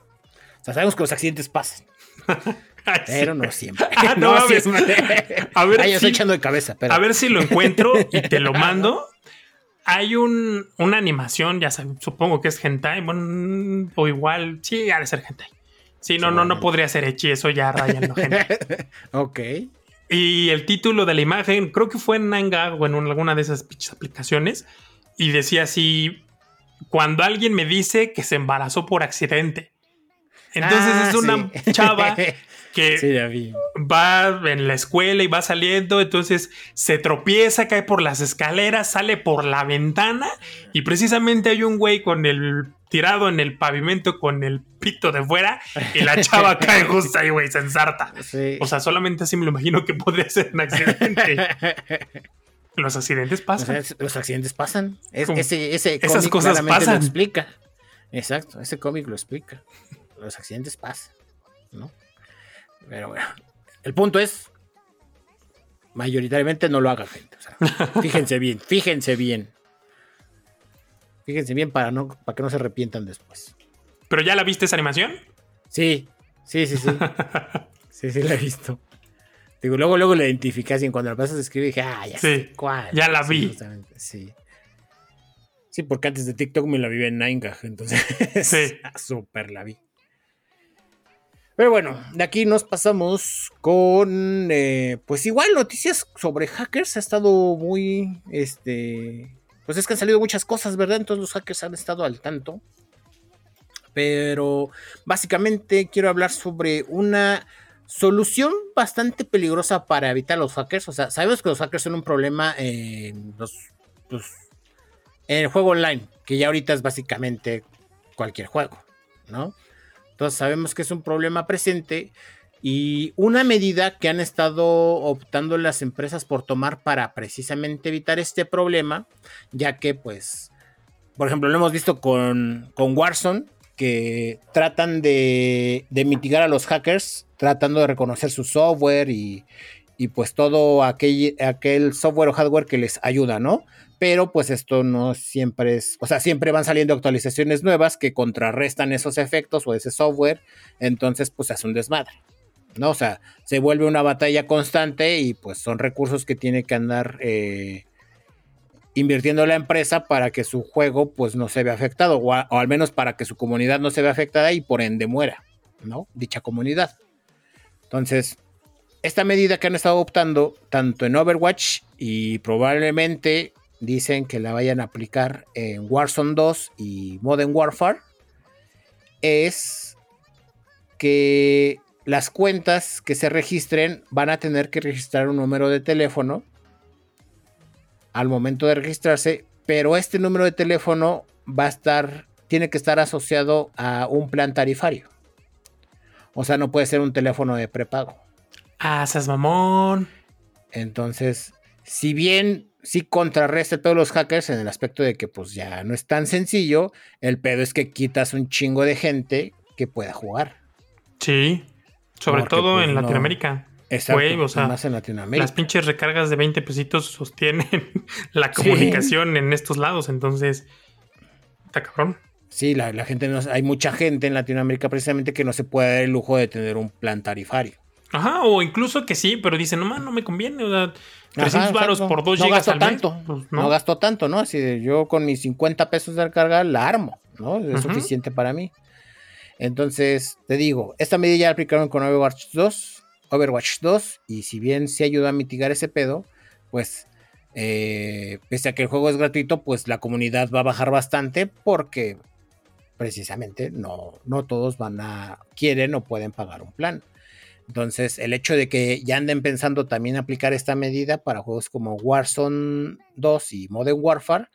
O sea, sabemos que los accidentes pasan. pero no siempre. Ah, no, no siempre. A ver, si, estoy echando de cabeza. A ver si lo encuentro y te lo mando. Hay un, una animación, ya sabes, supongo que es hentai, bueno, o igual, sí, ha de ser hentai. Sí, no, no, no podría ser hechi, eso ya rayando gente. ok. Y el título de la imagen, creo que fue en Nanga o en alguna de esas aplicaciones, y decía así: Cuando alguien me dice que se embarazó por accidente. Entonces es ah, una chava que va en la escuela y va saliendo, entonces se tropieza, cae por las escaleras, sale por la ventana y precisamente hay un güey con el tirado en el pavimento con el pito de fuera y la chava cae justo ahí, güey, se ensarta. O sea, solamente así me lo imagino que podría ser un accidente. Los accidentes pasan. los accidentes pasan. ese, ese Esas cosas pasan. Lo explica. Exacto, ese cómic lo explica los accidentes pasan, ¿no? Pero bueno, el punto es, mayoritariamente no lo haga gente. fíjense bien, fíjense bien. Fíjense bien para, no, para que no se arrepientan después. ¿Pero ya la viste esa animación? Sí, sí, sí, sí. sí, sí la he visto. Digo, luego, luego la identificas y cuando la pasas a escribir dije, ah, ya sé cuál. Ya la vi. Sí, sí. porque antes de TikTok me la vi en Ninegag, entonces sí. súper la vi. Pero bueno, de aquí nos pasamos con, eh, pues igual noticias sobre hackers. Ha estado muy, este, pues es que han salido muchas cosas, ¿verdad? Entonces los hackers han estado al tanto. Pero básicamente quiero hablar sobre una solución bastante peligrosa para evitar los hackers. O sea, sabemos que los hackers son un problema en, los, pues, en el juego online, que ya ahorita es básicamente cualquier juego, ¿no? Entonces sabemos que es un problema presente y una medida que han estado optando las empresas por tomar para precisamente evitar este problema, ya que pues, por ejemplo, lo hemos visto con, con Warzone, que tratan de, mitigar a los hackers, tratando de reconocer su software y, y pues todo aquel, aquel software o hardware que les ayuda, ¿no? Pero pues esto no siempre es, o sea, siempre van saliendo actualizaciones nuevas que contrarrestan esos efectos o ese software, entonces pues es un desmadre, ¿no? O sea, se vuelve una batalla constante y pues son recursos que tiene que andar, eh, invirtiendo la empresa para que su juego pues no se vea afectado o, al menos para que su comunidad no se vea afectada y por ende muera, ¿no? Dicha comunidad. Entonces, esta medida que han estado adoptando tanto en Overwatch y probablemente dicen que la vayan a aplicar en Warzone 2 y Modern Warfare es que las cuentas que se registren van a tener que registrar un número de teléfono al momento de registrarse, pero este número de teléfono va a estar, tiene que estar asociado a un plan tarifario. O sea, no puede ser un teléfono de prepago. Ah, esas mamón. Entonces, si bien sí contrarresta de los hackers en el aspecto de que pues ya no es tan sencillo, el pedo es que quitas un chingo de gente que pueda jugar. Sí, sobre todo pues, en Latinoamérica. Exacto, o sea, más en Latinoamérica. Las pinches recargas de 20 pesitos sostienen la comunicación en estos lados, entonces está cabrón. Sí, la, gente no, hay mucha gente en Latinoamérica precisamente que no se puede dar el lujo de tener un plan tarifario. Ajá, o incluso que sí, pero dicen, no, no me conviene, o sea, 300 baros por 2 no gigas gasto tanto, pues, ¿no? gasto tanto, ¿no? Así de yo con mis 50 pesos de recarga la armo, ¿no? Es suficiente para mí. Entonces, te digo, esta medida ya la aplicaron con Overwatch 2, Overwatch 2, y si bien sí ayuda a mitigar ese pedo, pues eh, pese a que el juego es gratuito, pues la comunidad va a bajar bastante porque precisamente no, no todos van a, quieren o pueden pagar un plan. Entonces, el hecho de que ya anden pensando también aplicar esta medida para juegos como Warzone 2 y Modern Warfare,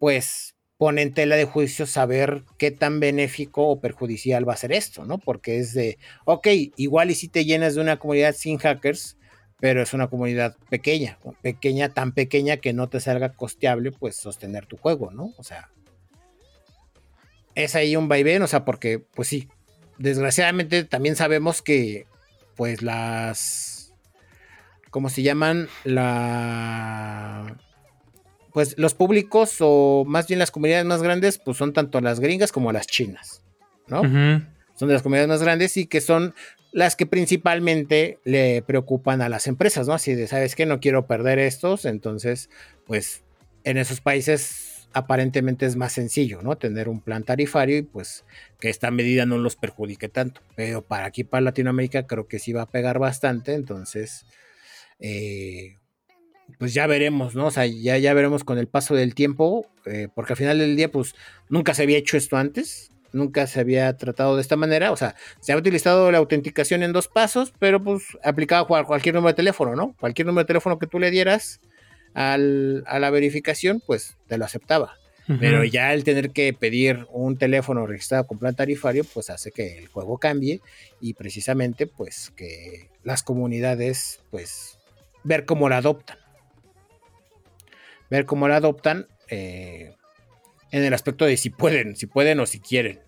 pues pone en tela de juicio saber qué tan benéfico o perjudicial va a ser esto, ¿no? Porque es de, ok, igual y si te llenas de una comunidad sin hackers, pero es una comunidad pequeña, pequeña, tan pequeña que no te salga costeable, pues sostener tu juego, ¿no? O sea, es ahí un vaivén, o sea, porque, pues sí, desgraciadamente también sabemos que pues las, ¿cómo se llaman? La, pues los públicos o más bien las comunidades más grandes, pues son tanto las gringas como las chinas, ¿no? Son de las comunidades más grandes y que son las que principalmente le preocupan a las empresas, ¿no? Así de, ¿sabes qué? No quiero perder estos, entonces, pues en esos países aparentemente es más sencillo, ¿no? Tener un plan tarifario y pues que esta medida no los perjudique tanto. Pero para aquí, para Latinoamérica, creo que sí va a pegar bastante. Entonces, eh, pues ya veremos, ¿no? O sea, ya, ya veremos con el paso del tiempo, eh, porque al final del día, pues nunca se había hecho esto antes. Nunca se había tratado de esta manera. O sea, se ha utilizado la autenticación en dos pasos, pero pues aplicado a cualquier número de teléfono, ¿no? Cualquier número de teléfono que tú le dieras, a la verificación, pues te lo aceptaba. Pero ya el tener que pedir un teléfono registrado con plan tarifario, pues hace que el juego cambie y precisamente pues que las comunidades, pues ver cómo la adoptan. Ver cómo la adoptan eh, en el aspecto de si pueden, si pueden o si quieren.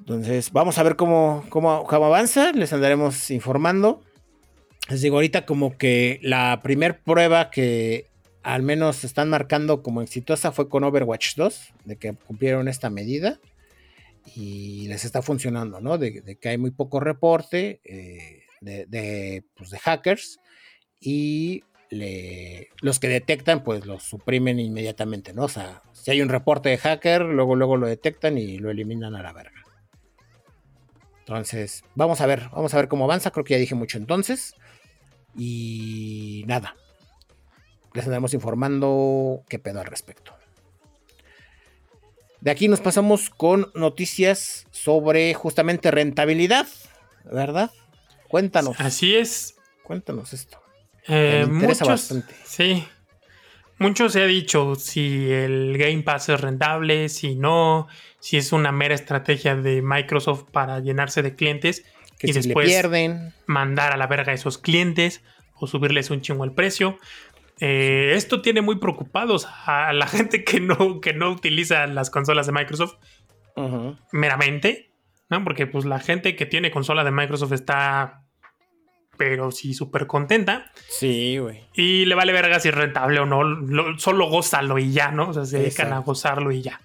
Entonces, vamos a ver cómo, cómo, cómo avanza, les andaremos informando. Les digo, ahorita como que la primer prueba que al menos están marcando como exitosa fue con Overwatch 2, de que cumplieron esta medida y les está funcionando, ¿no? De, que hay muy poco reporte eh, de, pues, de, hackers y los que detectan, pues los suprimen inmediatamente, ¿no? O sea, si hay un reporte de hacker, luego, luego lo detectan y lo eliminan a la verga. Entonces, vamos a ver, vamos a ver cómo avanza. Creo que ya dije mucho entonces. Y nada, les andamos informando qué pedo al respecto. De aquí nos pasamos con noticias sobre justamente rentabilidad, ¿verdad? Cuéntanos. Así es. Cuéntanos esto. Eh, Me interesa bastante. Sí. Mucho se ha dicho si el Game Pass es rentable, si no, si es una mera estrategia de Microsoft para llenarse de clientes y después pierden. mandar a la verga a esos clientes o subirles un chingo el precio. Eh, esto tiene muy preocupados a la gente que no, que no utiliza las consolas de Microsoft meramente, ¿no? Porque pues la gente que tiene consola de Microsoft está, pero sí súper contenta. Sí, güey. Y le vale verga si es rentable o no, solo gózalo y ya, ¿no? O sea, se dedican a gozarlo y ya.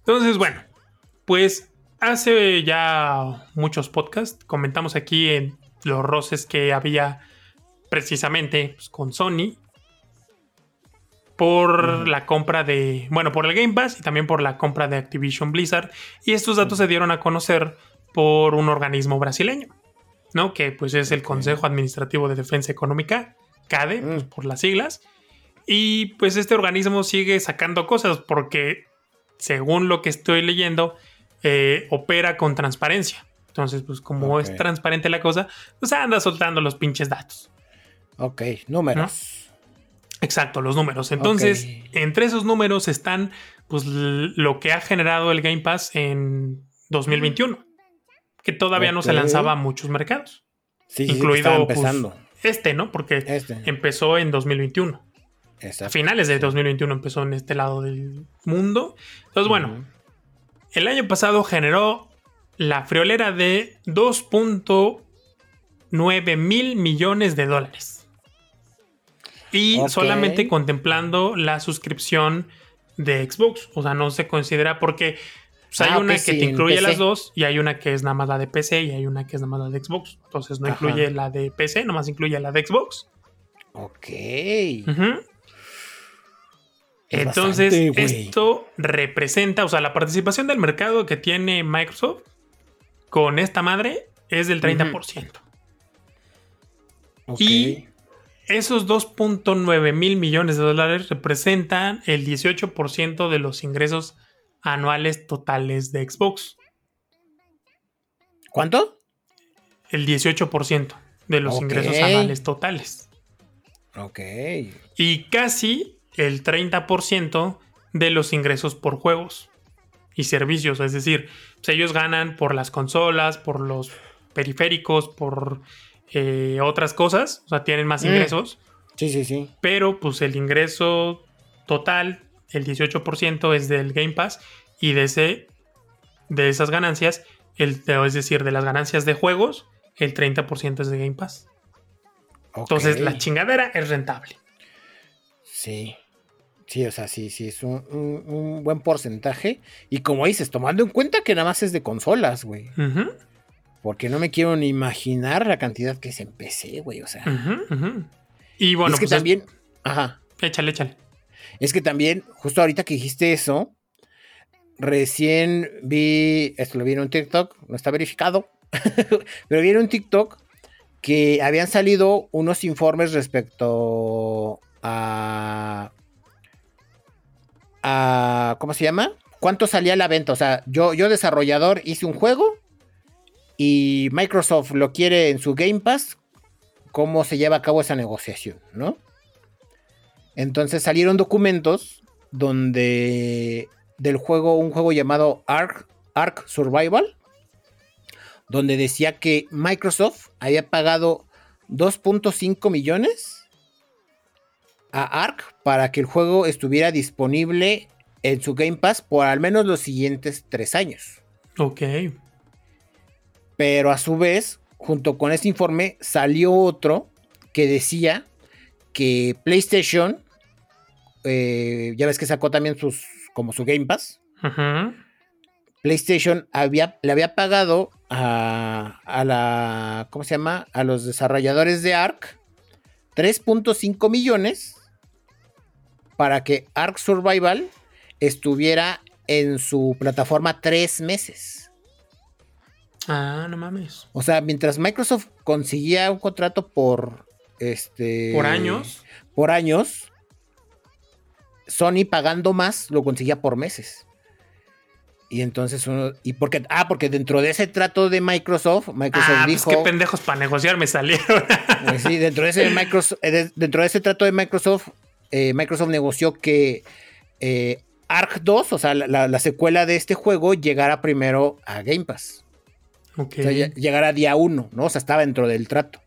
Entonces, bueno, pues hace ya muchos podcasts comentamos aquí en los roces que había precisamente pues, con Sony por la compra de, bueno, por el Game Pass y también por la compra de Activision Blizzard. Y estos datos se dieron a conocer por un organismo brasileño, ¿no? Que pues es el Consejo Administrativo de Defensa Económica, CADE, pues, por las siglas. Y pues este organismo sigue sacando cosas porque, según lo que estoy leyendo, eh, opera con transparencia. Entonces, pues como es transparente la cosa, pues anda soltando los pinches datos. Ok, números. Exacto, los números. Entonces, entre esos números están pues lo que ha generado el Game Pass en 2021, que todavía no se lanzaba a muchos mercados. Sí, incluido pues, empezando. este, ¿no? Porque este. empezó en 2021. A finales de 2021 empezó en este lado del mundo. Entonces, bueno, el año pasado generó la friolera de 2.9 mil millones de dólares. Y solamente contemplando la suscripción de Xbox. O sea, no se considera porque pues, hay ah, una que te incluye las dos y hay una que es nada más la de PC y hay una que es nada más la de Xbox. Entonces no incluye la de PC, nomás incluye la de Xbox. Ok. Entonces, esto representa, o sea, la participación del mercado que tiene Microsoft con esta madre es del 30%. Y esos 2.9 mil millones de dólares representan el 18% de los ingresos anuales totales de Xbox. ¿Cuánto? El 18% de los ingresos anuales totales. Ok. Y casi el 30% de los ingresos por juegos y servicios. Es decir, pues, ellos ganan por las consolas, por los periféricos, por eh, otras cosas, o sea, tienen más mm. ingresos. Sí, sí, sí. Pero pues el ingreso total, el 18% es del Game Pass y de, ese, de esas ganancias, el, es decir, de las ganancias de juegos, el 30% es de Game Pass. Entonces la chingadera es rentable. Sí. Sí, o sea, sí, sí, es un, buen porcentaje. Y como dices, tomando en cuenta que nada más es de consolas, güey. Porque no me quiero ni imaginar la cantidad que se empecé, güey. O sea. Y bueno, es que pues también. Ajá. Échale, échale. Es que también, justo ahorita que dijiste eso, recién vi. Esto lo vi en un TikTok, no está verificado. pero vi en un TikTok que habían salido unos informes respecto a. ¿Cómo se llama? ¿Cuánto salía la venta? O sea, yo, yo desarrollador hice un juego y Microsoft lo quiere en su Game Pass, cómo se lleva a cabo esa negociación, ¿no? Entonces salieron documentos donde del juego, un juego llamado Ark, Ark Survival, donde decía que Microsoft había pagado 2.5 millones a Ark para que el juego estuviera disponible en su Game Pass por al menos los siguientes tres años. Ok. Pero a su vez, junto con este informe, salió otro que decía que PlayStation, eh, ya ves que sacó también sus, como su Game Pass. PlayStation había, le había pagado a, a, la, ¿cómo se llama? A los desarrolladores de Ark 3.5 millones para que Ark Survival estuviera en su plataforma tres meses. Ah, no mames. O sea, mientras Microsoft conseguía un contrato por este. Por años. Por años. Sony pagando más lo conseguía por meses. Y entonces uno. Y porque. Ah, porque dentro de ese trato de Microsoft, Microsoft ah, pues dijo. qué pendejos para negociar me salieron. Pues sí, dentro de ese Microsoft, eh, dentro de ese trato de Microsoft, eh, Microsoft negoció que eh, Ark 2, o sea, la, secuela de este juego, llegara primero a Game Pass. Okay. O sea, llegar a día uno, ¿no? O sea, estaba dentro del trato.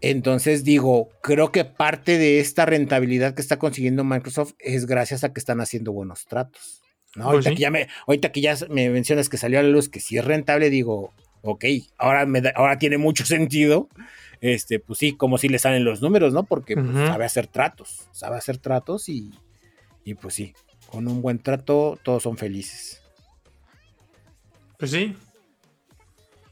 Entonces digo, creo que parte de esta rentabilidad que está consiguiendo Microsoft es gracias a que están haciendo buenos tratos. ¿no? Pues ahorita, que ya me, ahorita que ya me mencionas que salió a la luz que sí es rentable, digo, ok, ahora, me ahora tiene mucho sentido. Este, pues sí, como si le salen los números, ¿no? Porque pues, sabe hacer tratos, sabe hacer tratos y, y pues sí, con un buen trato todos son felices. Pues sí,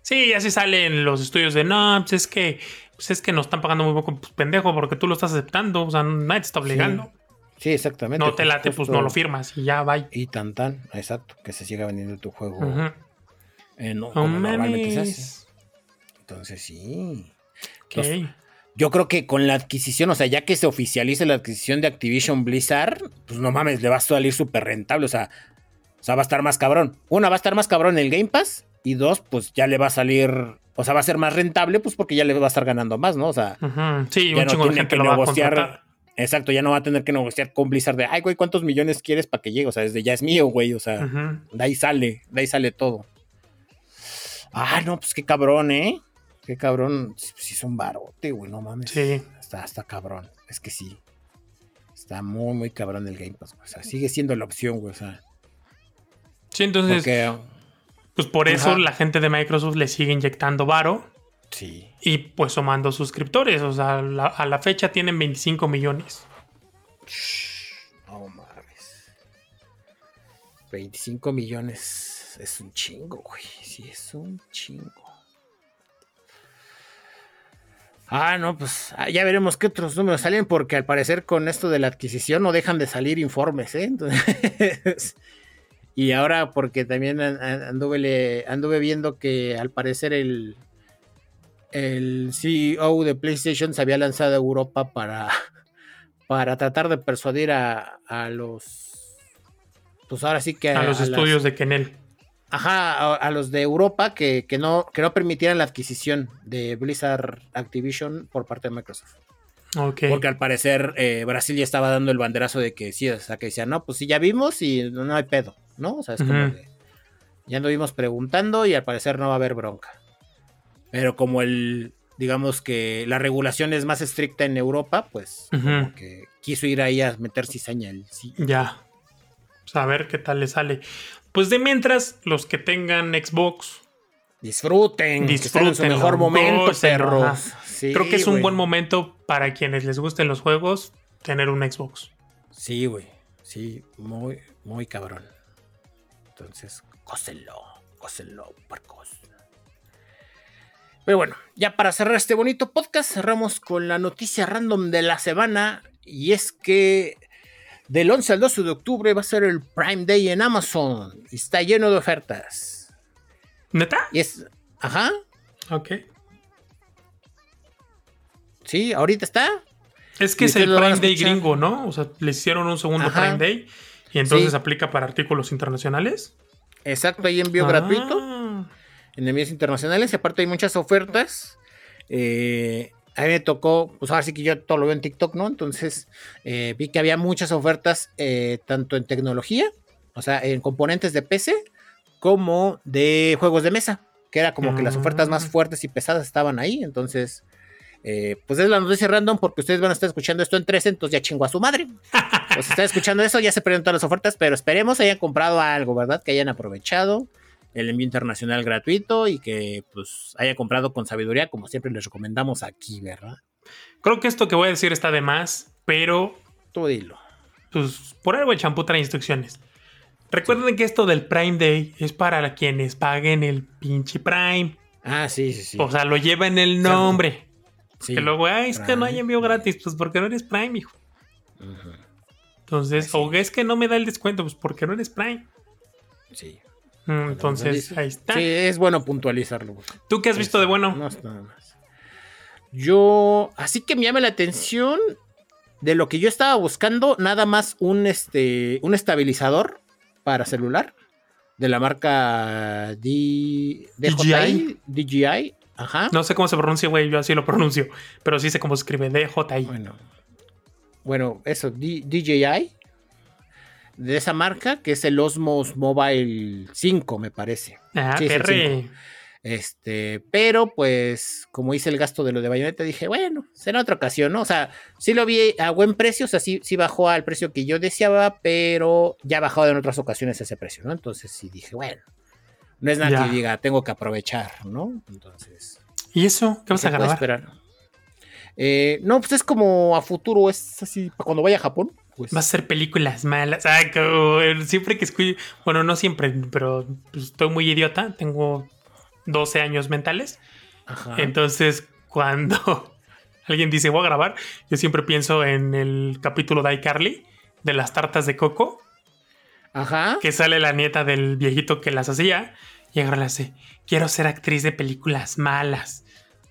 Sí, así salen los estudios de no, pues es que pues es que nos están pagando muy poco, pues pendejo, porque tú lo estás aceptando, o sea, nadie te está obligando. Sí, exactamente. No te late, pues no lo firmas y ya, bye. Y tan tan, exacto, que se siga vendiendo tu juego. Eh, no, como normalmente se hace. Entonces sí. Yo creo que con la adquisición, o sea, ya que se oficialice la adquisición de Activision Blizzard, pues no mames, le va a salir súper rentable. O sea, o sea, va a estar más cabrón. Una, va a estar más cabrón el Game Pass. Y dos, pues ya le va a salir. O sea, va a ser más rentable, pues porque ya le va a estar ganando más, ¿no? O sea, Ujú. Sí, ya un no tiene que lo va a negociar. Exacto, ya no va a tener que negociar con Blizzard de, ay, güey, ¿cuántos millones quieres para que llegue? O sea, desde ya es mío, güey. O sea, de ahí sale, de ahí sale todo. Ah, no, pues qué cabrón, ¿eh? Qué cabrón. Sí, es un barote, güey, no mames. Sí. Está, está cabrón. Es que sí. Está muy, muy cabrón el Game Pass. güey. O sea, sigue siendo la opción, güey. O sea, Sí, entonces, porque. pues por eso Ajá. la gente de Microsoft le sigue inyectando varo Sí. y pues sumando suscriptores. O sea, la- a la fecha tienen 25 millones. No mames. 25 millones. Es un chingo, güey. Sí, es un chingo. Ah, no, pues ah, ya veremos qué otros números salen, porque al parecer con esto de la adquisición no dejan de salir informes, ¿eh? Entonces, y ahora porque también an- an- anduve, anduve viendo que al parecer el, el CEO de PlayStation se había lanzado a Europa para, para tratar de persuadir a, a los... Pues ahora sí que A los estudios de Kenel. Ajá, a, a los de Europa que, que no, que no permitieran la adquisición de Blizzard Activision por parte de Microsoft. Ok. Porque al parecer eh, Brasil ya estaba dando el banderazo de que sí, o sea, que decían, no, pues sí, ya vimos y no, no hay pedo, ¿no? O sea, es como Ujú. de, ya anduvimos preguntando y al parecer no va a haber bronca. Pero como el, digamos que la regulación es más estricta en Europa, pues como que quiso ir ahí a meter cizaña el sí. Ya. Pues a ver qué tal le sale. Pues de mientras, los que tengan Xbox, Disfruten, están en su mejor momento. Sí, creo que es un buen momento para quienes les gusten los juegos tener un Xbox. Sí, güey. Sí, muy, muy cabrón. Entonces, cósenlo, cósenlo, puercos. Pero bueno, ya para cerrar este bonito podcast, cerramos con la noticia random de la semana. Y es que del 11 al 12 de octubre va a ser el Prime Day en Amazon. Y está lleno de ofertas. ¿Neta? Y es. Ajá. Ok. Sí, ahorita está. Es que ¿Y es el Prime Day gringo, ¿no? O sea, le hicieron un segundo Ajá. Prime Day y entonces Sí. aplica para artículos internacionales. Exacto, hay envío Ah. gratuito. en envíos internacionales y aparte hay muchas ofertas. Eh, a mí me tocó, pues ahora sí que yo todo lo veo en TikTok, ¿no? Entonces eh, vi que había muchas ofertas eh, tanto en tecnología, o sea, en componentes de PC, como de juegos de mesa, que era como que las ofertas más Ah. fuertes y pesadas estaban ahí. Entonces, eh, pues es la noticia random porque ustedes van a estar escuchando esto en 13, entonces ya chingo a su madre. Pues están escuchando eso, ya se perdieron todas las ofertas, pero esperemos hayan comprado algo, ¿verdad? Que hayan aprovechado el envío internacional gratuito y que pues haya comprado con sabiduría, como siempre les recomendamos aquí, ¿verdad? Creo que esto que voy a decir está de más, pero Tú dilo. pues por algo el champú trae instrucciones. Recuerden que esto del Prime Day es para quienes paguen el pinche Prime. Ah, sí, sí, sí. O sea, lo lleva en el nombre. Sí. Que luego, ay, es que no hay envío gratis. Pues porque no eres Prime, hijo. Entonces, Así o es que no me da el descuento, pues porque no eres Prime. Sí. Mm, Entonces, ahí está. Sí, es bueno puntualizarlo. güey. ¿Tú qué has visto de bueno? No nada más. Yo, así que me llama la atención de lo que yo estaba buscando, nada más un, este, un estabilizador para celular de la marca D, DJI, DJI, ajá. No sé cómo se pronuncia, güey, yo así lo pronuncio. Pero sí sé cómo se escribe DJI. Bueno, bueno, eso, D- DJI, de esa marca, que es el Osmos Mobile 5, me parece. Ah, Sí, es. Este, pero pues, como hice el gasto de lo de Bayonetta, dije, bueno, será otra ocasión, ¿no? O sea, sí lo vi a buen precio, o sea, sí, sí bajó al precio que yo deseaba, pero ya ha bajado en otras ocasiones ese precio, ¿no? Entonces sí dije, bueno, no es nada Ya. que diga, tengo que aprovechar, ¿no? Entonces, ¿Y eso? ¿Qué vas a grabar? esperar. Eh, no, pues es como a futuro, es así, cuando vaya a Japón, pues. Vas a hacer películas malas. Ah, siempre que escucho. Bueno, no siempre, pero pues, estoy muy idiota. Tengo 12 años mentales. Ajá. Entonces, cuando alguien dice voy a grabar, yo siempre pienso en el capítulo de iCarly de las tartas de coco. Ajá. Que sale la nieta del viejito que las hacía y ahora le hace, quiero ser actriz de películas malas.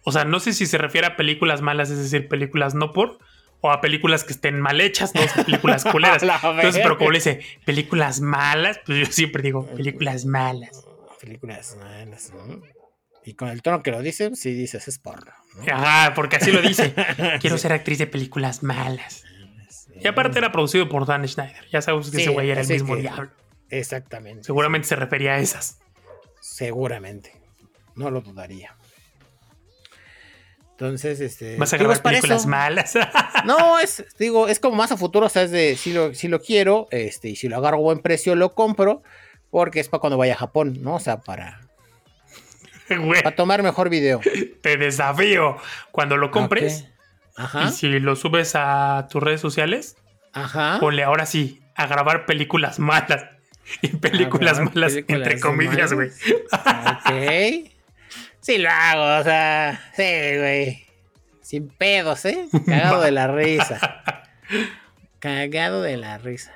O sea, no sé si se refiere a películas malas, es decir, películas no por, o a películas que estén mal hechas, no películas culeras. Entonces, pero como le dice, películas malas, pues yo siempre digo, películas malas. Películas malas, ¿no? Y con el tono que lo dice, sí dices, es porno. Ajá, porque así lo dice. Quiero ser actriz de películas malas. Y aparte era producido por Dan Schneider. Ya sabes que ese güey era el mismo diablo. Exactamente. Seguramente se refería a esas. Seguramente. No lo dudaría. Entonces, este. Vas a grabar películas malas. no, es, digo, es como más a futuro, o sea, es de si lo, si lo quiero, este, y si lo agarro a buen precio, lo compro, porque es para cuando vaya a Japón, ¿no? O sea, para. para tomar mejor video. Te desafío. Cuando lo compres, Ajá. y si lo subes a tus redes sociales, Ajá. ponle ahora sí a grabar películas malas. Y películas malas, entre comillas, güey. Ok. Sí lo hago, o sea, sí, güey. Sin pedos, ¿eh? Cagado de la risa. Cagado de la risa.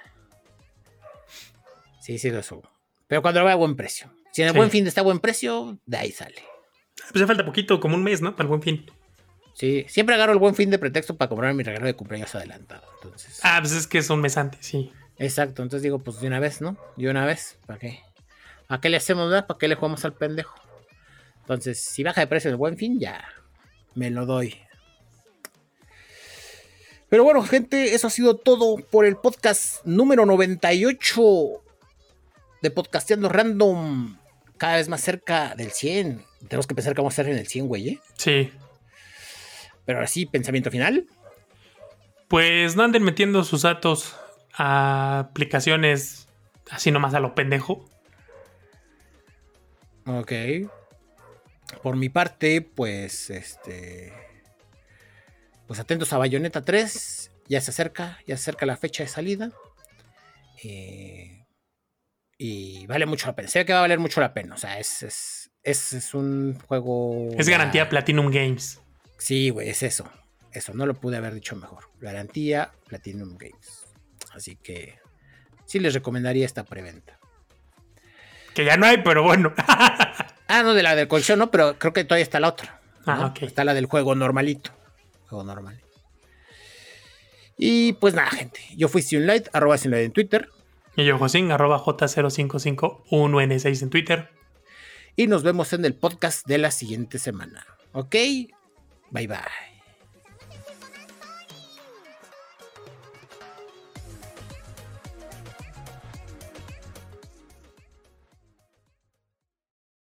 Sí, sí lo subo. Pero cuando lo vea a buen precio. Si en el buen fin está a buen precio, de ahí sale. Pues ya falta poquito, como un mes, ¿no? Para el buen fin. Sí, siempre agarro el buen fin de pretexto para comprar mi regalo de cumpleaños adelantado. Entonces. Ah, pues es que es un mes antes, sí. Exacto, entonces digo, pues de una vez, ¿no? De una vez, ¿para qué? ¿A qué le hacemos, verdad? ¿Para qué le jugamos al pendejo? Entonces, si baja de precio el buen fin, ya me lo doy. Pero bueno, gente, eso ha sido todo por el podcast número 98 de Podcasteando Random. Cada vez más cerca del 100. Tenemos que pensar que vamos a estar en el 100, güey, ¿eh? Sí. Pero ahora sí, pensamiento final. Pues no anden metiendo sus datos a aplicaciones así nomás a lo pendejo. Ok. Por mi parte, pues este. Pues atentos a Bayonetta 3. Ya se acerca, ya se acerca la fecha de salida. Eh, y vale mucho la pena. Sé que va a valer mucho la pena. O sea, es, es, es, un juego. Es garantía Platinum Games. Sí, güey, es eso. Eso, no lo pude haber dicho mejor. Garantía Platinum Games. Así que sí les recomendaría esta preventa. Que ya no hay, pero bueno. Ah, no, de la del colección, no, pero creo que todavía está la otra. Ah, ok. Está la del juego normalito. Juego normal. Y pues nada, gente. Yo fui Light, arroba Light en Twitter. Y yo, Josín, arroba J0551N6 en Twitter. Y nos vemos en el podcast de la siguiente semana. ¿Ok? Bye bye.